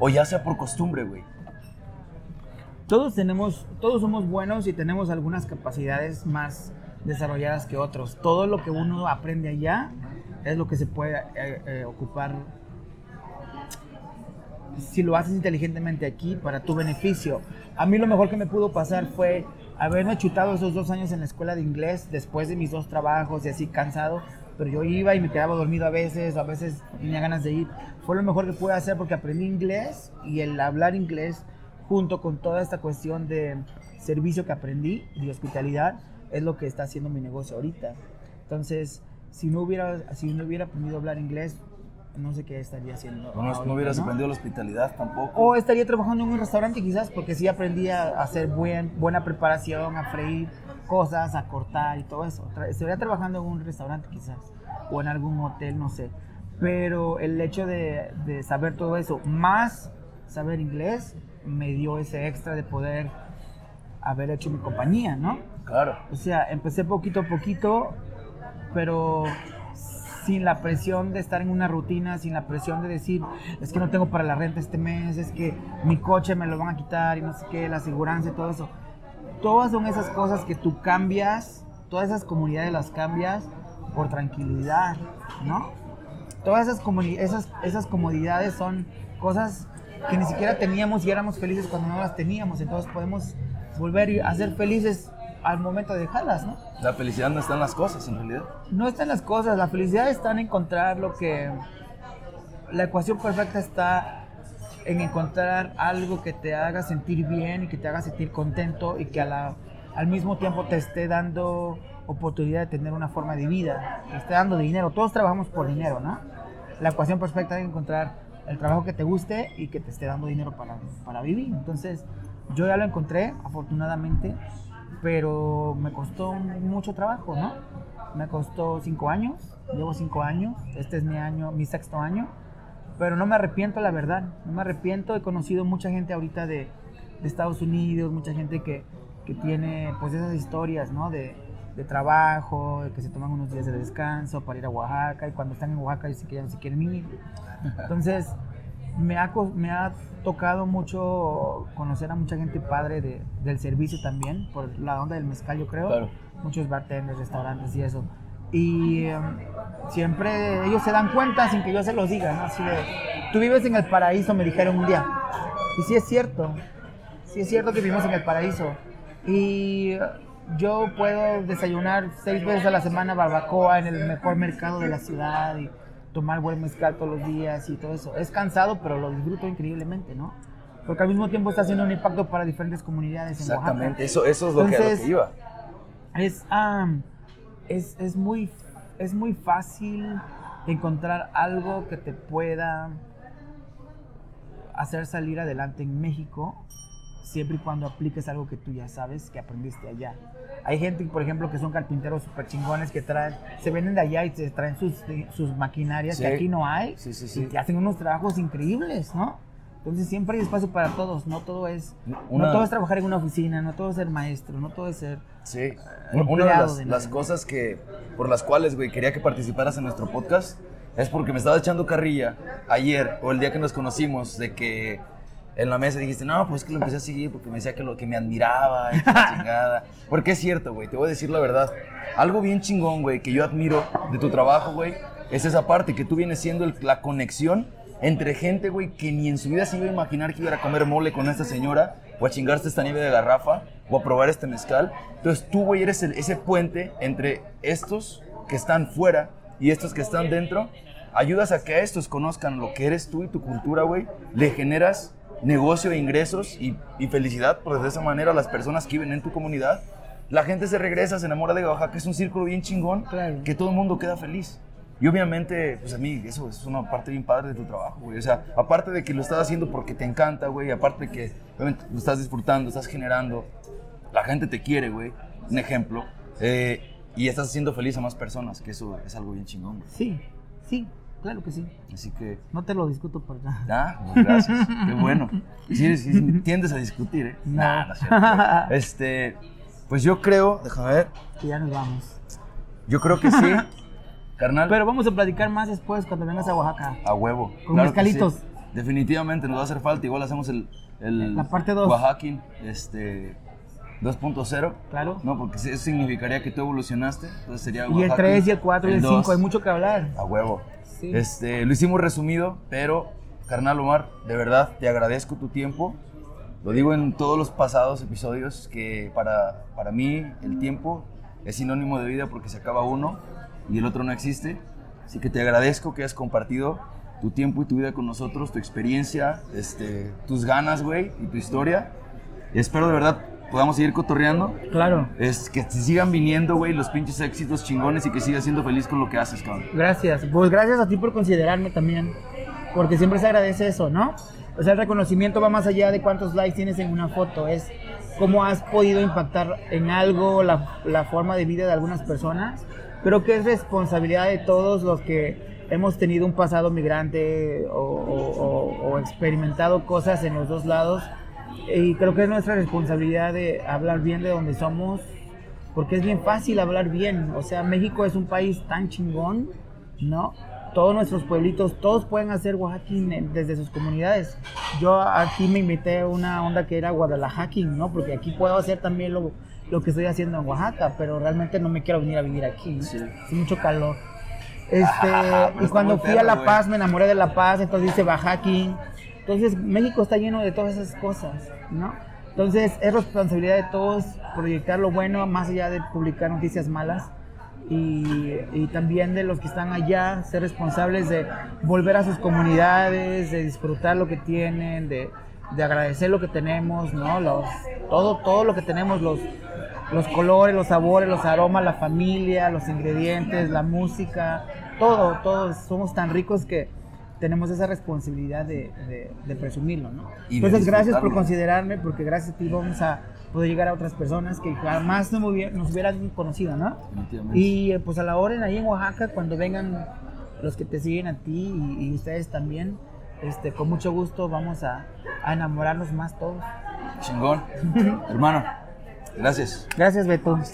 o ya sea por costumbre, güey. Todos tenemos, todos somos buenos y tenemos algunas capacidades más desarrolladas que otros. Todo lo que uno aprende allá es lo que se puede eh, eh, ocupar si lo haces inteligentemente aquí para tu beneficio. A mí lo mejor que me pudo pasar fue haberme chutado esos dos años en la escuela de inglés después de mis dos trabajos y así cansado, pero yo iba y me quedaba dormido a veces, o a veces tenía ganas de ir. Fue lo mejor que pude hacer porque aprendí inglés y el hablar inglés junto con toda esta cuestión de servicio que aprendí y hospitalidad es lo que está haciendo mi negocio ahorita. Entonces, si no hubiera, si no hubiera aprendido a hablar inglés, no sé qué estaría haciendo. No, no, ahorita, hubieras ¿no? aprendido la hospitalidad tampoco. O estaría trabajando en un restaurante quizás, porque sí aprendí a hacer buen, buena preparación, a freír cosas, a cortar y todo eso. Estaría trabajando en un restaurante quizás, o en algún hotel, no sé. Pero el hecho de, de saber todo eso, más saber inglés, me dio ese extra de poder haber hecho mi compañía, ¿no? Claro. O sea, empecé poquito a poquito, pero sin la presión de estar en una rutina, sin la presión de decir, es que no tengo para la renta este mes, es que mi coche me lo van a quitar y no sé qué, la aseguranza y todo eso. Todas son esas cosas que tú cambias, todas esas comunidades las cambias por tranquilidad, ¿no? Todas esas, esas, esas comodidades son cosas que ni siquiera teníamos y éramos felices cuando no las teníamos, entonces podemos volver a ser felices al momento de dejarlas, ¿no? La felicidad no está en las cosas, en realidad. No están las cosas, la felicidad está en encontrar lo que... La ecuación perfecta está en encontrar algo que te haga sentir bien y que te haga sentir contento y que a la- al mismo tiempo te esté dando oportunidad de tener una forma de vida, te esté dando dinero. Todos trabajamos por dinero, ¿no? La ecuación perfecta es encontrar el trabajo que te guste y que te esté dando dinero para, para vivir. Entonces, yo ya lo encontré, afortunadamente, pero me costó mucho trabajo, ¿no? Me costó cinco años, llevo cinco años, este es mi año, mi sexto año, pero no me arrepiento, la verdad, no me arrepiento, he conocido mucha gente ahorita de, Estados Unidos, mucha gente que, que tiene pues esas historias, ¿no? De, de trabajo, de que se toman unos días de descanso para ir a Oaxaca y cuando están en Oaxaca dicen que ya no se quieren ir. Entonces, me ha, me ha tocado mucho conocer a mucha gente padre de, del servicio también, por la onda del mezcal, yo creo. Claro. Muchos bartenders, restaurantes y eso. Y em, siempre ellos se dan cuenta sin que yo se los diga, ¿no? Así de, tú vives en el paraíso, me dijeron un día. Y sí es cierto, sí es cierto que vivimos en el paraíso. Y yo puedo desayunar seis veces a la semana barbacoa en el mejor mercado de la ciudad y tomar buen mezcal todos los días y todo eso. Es cansado, pero lo disfruto increíblemente, ¿no? Porque al mismo tiempo está haciendo un impacto para diferentes comunidades en Oaxaca. Exactamente. Eso, eso es lo que, lo Entonces, que iba. Es, am, es, es, muy, es muy fácil encontrar algo que te pueda hacer salir adelante en México siempre y cuando apliques algo que tú ya sabes que aprendiste allá. Hay gente, por ejemplo, que son carpinteros super chingones que traen, se venden de allá y se traen sus, sus maquinarias Sí. que aquí no hay Sí, sí, y que hacen unos trabajos increíbles, ¿no? Entonces siempre hay espacio para todos, no todo es, Una- no todo es trabajar en una oficina, no todo es ser maestro, no todo es ser Sí. Una de las, de las cosas que, por las cuales, güey, quería que participaras en nuestro podcast es porque me estaba echando carrilla ayer o el día que nos conocimos de que en la mesa dijiste, no, pues es que lo empecé a seguir porque me decía que lo que me admiraba y que la chingada. Porque es cierto, güey, te voy a decir la verdad. Algo bien chingón, güey, que yo admiro de tu trabajo, güey, es esa parte que tú vienes siendo el- la conexión entre gente, güey, que ni en su vida se iba a imaginar que iba a comer mole con esta señora, o a chingarse esta nieve de garrafa, o a probar este mezcal. Entonces tú, güey, eres el- ese puente entre estos que están fuera y estos que están dentro. Ayudas a que estos conozcan lo que eres tú y tu cultura, güey. Le generas negocio e ingresos y, y felicidad, pues de esa manera las personas que viven en tu comunidad. La gente se regresa, se enamora de Oaxaca, es un círculo bien chingón, Claro. que todo el mundo queda feliz. Y obviamente, pues a mí eso es una parte bien padre de tu trabajo, güey. O sea, aparte de que lo estás haciendo porque te encanta, güey, aparte de que lo estás disfrutando, estás generando, la gente te quiere, güey, un ejemplo, eh, y estás haciendo feliz a más personas, que eso es algo bien chingón, güey. Sí, sí, claro que sí. Así que, No te lo discuto por nada. ah, pues, gracias, qué bueno. Sí, sí, tiendes a discutir, ¿eh? No. Nah, no es cierto. Este, pues yo creo, déjame ver, Que ya nos vamos. yo creo que sí, carnal. Pero vamos a platicar más después cuando vengas a Oaxaca. A huevo. Con que mezcalitos. sí. Definitivamente nos va a hacer falta. Igual hacemos el, el La parte dos. Oaxaquín. Este, 2.0. Claro. No, porque eso significaría que tú evolucionaste. Entonces sería Y el Oaxaca 3, y el 4, y el 5, 2. hay mucho que hablar. A huevo. Este, lo hicimos resumido, pero, carnal Omar, de verdad te agradezco tu tiempo. Lo digo en todos los pasados episodios que para, para mí el tiempo es sinónimo de vida porque se acaba uno y el otro no existe. Así que te agradezco que hayas compartido tu tiempo y tu vida con nosotros, tu experiencia, este, tus ganas, güey, y tu historia. Espero de verdad podamos seguir cotorreando. Claro. Es que te sigan viniendo, güey, los pinches éxitos chingones y que sigas siendo feliz con lo que haces, cabrón. Gracias. Pues gracias a ti por considerarme también. Porque siempre se agradece eso, ¿no? O sea, el reconocimiento va más allá de cuántos likes tienes en una foto. Es cómo has podido impactar en algo la, la forma de vida de algunas personas. Creo que es responsabilidad de todos los que hemos tenido un pasado migrante o, o- o- o experimentado cosas en los dos lados. Y creo que es nuestra responsabilidad de hablar bien de donde somos, porque es bien fácil hablar bien. O sea, México es un país tan chingón, ¿no? Todos nuestros pueblitos, todos pueden hacer Oaxaquín desde sus comunidades. Yo aquí me invité a una onda que era Guadalajara, ¿no? Porque aquí puedo hacer también lo, lo que estoy haciendo en Oaxaca, pero realmente no me quiero venir a vivir aquí. ¿no? Sí. Hace mucho calor. Este, y cuando fui a La. Paz, me enamoré de La Paz, entonces hice Bajaquín. Entonces, México está lleno de todas esas cosas, ¿no? Entonces, es responsabilidad de todos proyectar lo bueno, más allá de publicar noticias malas. Y, y también de los que están allá, ser responsables de volver a sus comunidades, de disfrutar lo que tienen, de, de agradecer lo que tenemos, ¿no? Los, todo, todo lo que tenemos, los, los colores, los sabores, los aromas, la familia, los ingredientes, la música, todo, todos somos tan ricos que tenemos esa responsabilidad de, de- de presumirlo, ¿no? Y Entonces, gracias por considerarme, porque gracias a ti vamos a poder llegar a otras personas que jamás no me hubiera- nos hubieran conocido, ¿no? Y eh, pues a la hora ahí en Oaxaca, cuando vengan los que te siguen a ti y, y ustedes también, este, con mucho gusto vamos a, a enamorarnos más todos. Chingón. Hermano, gracias. Gracias, Beto.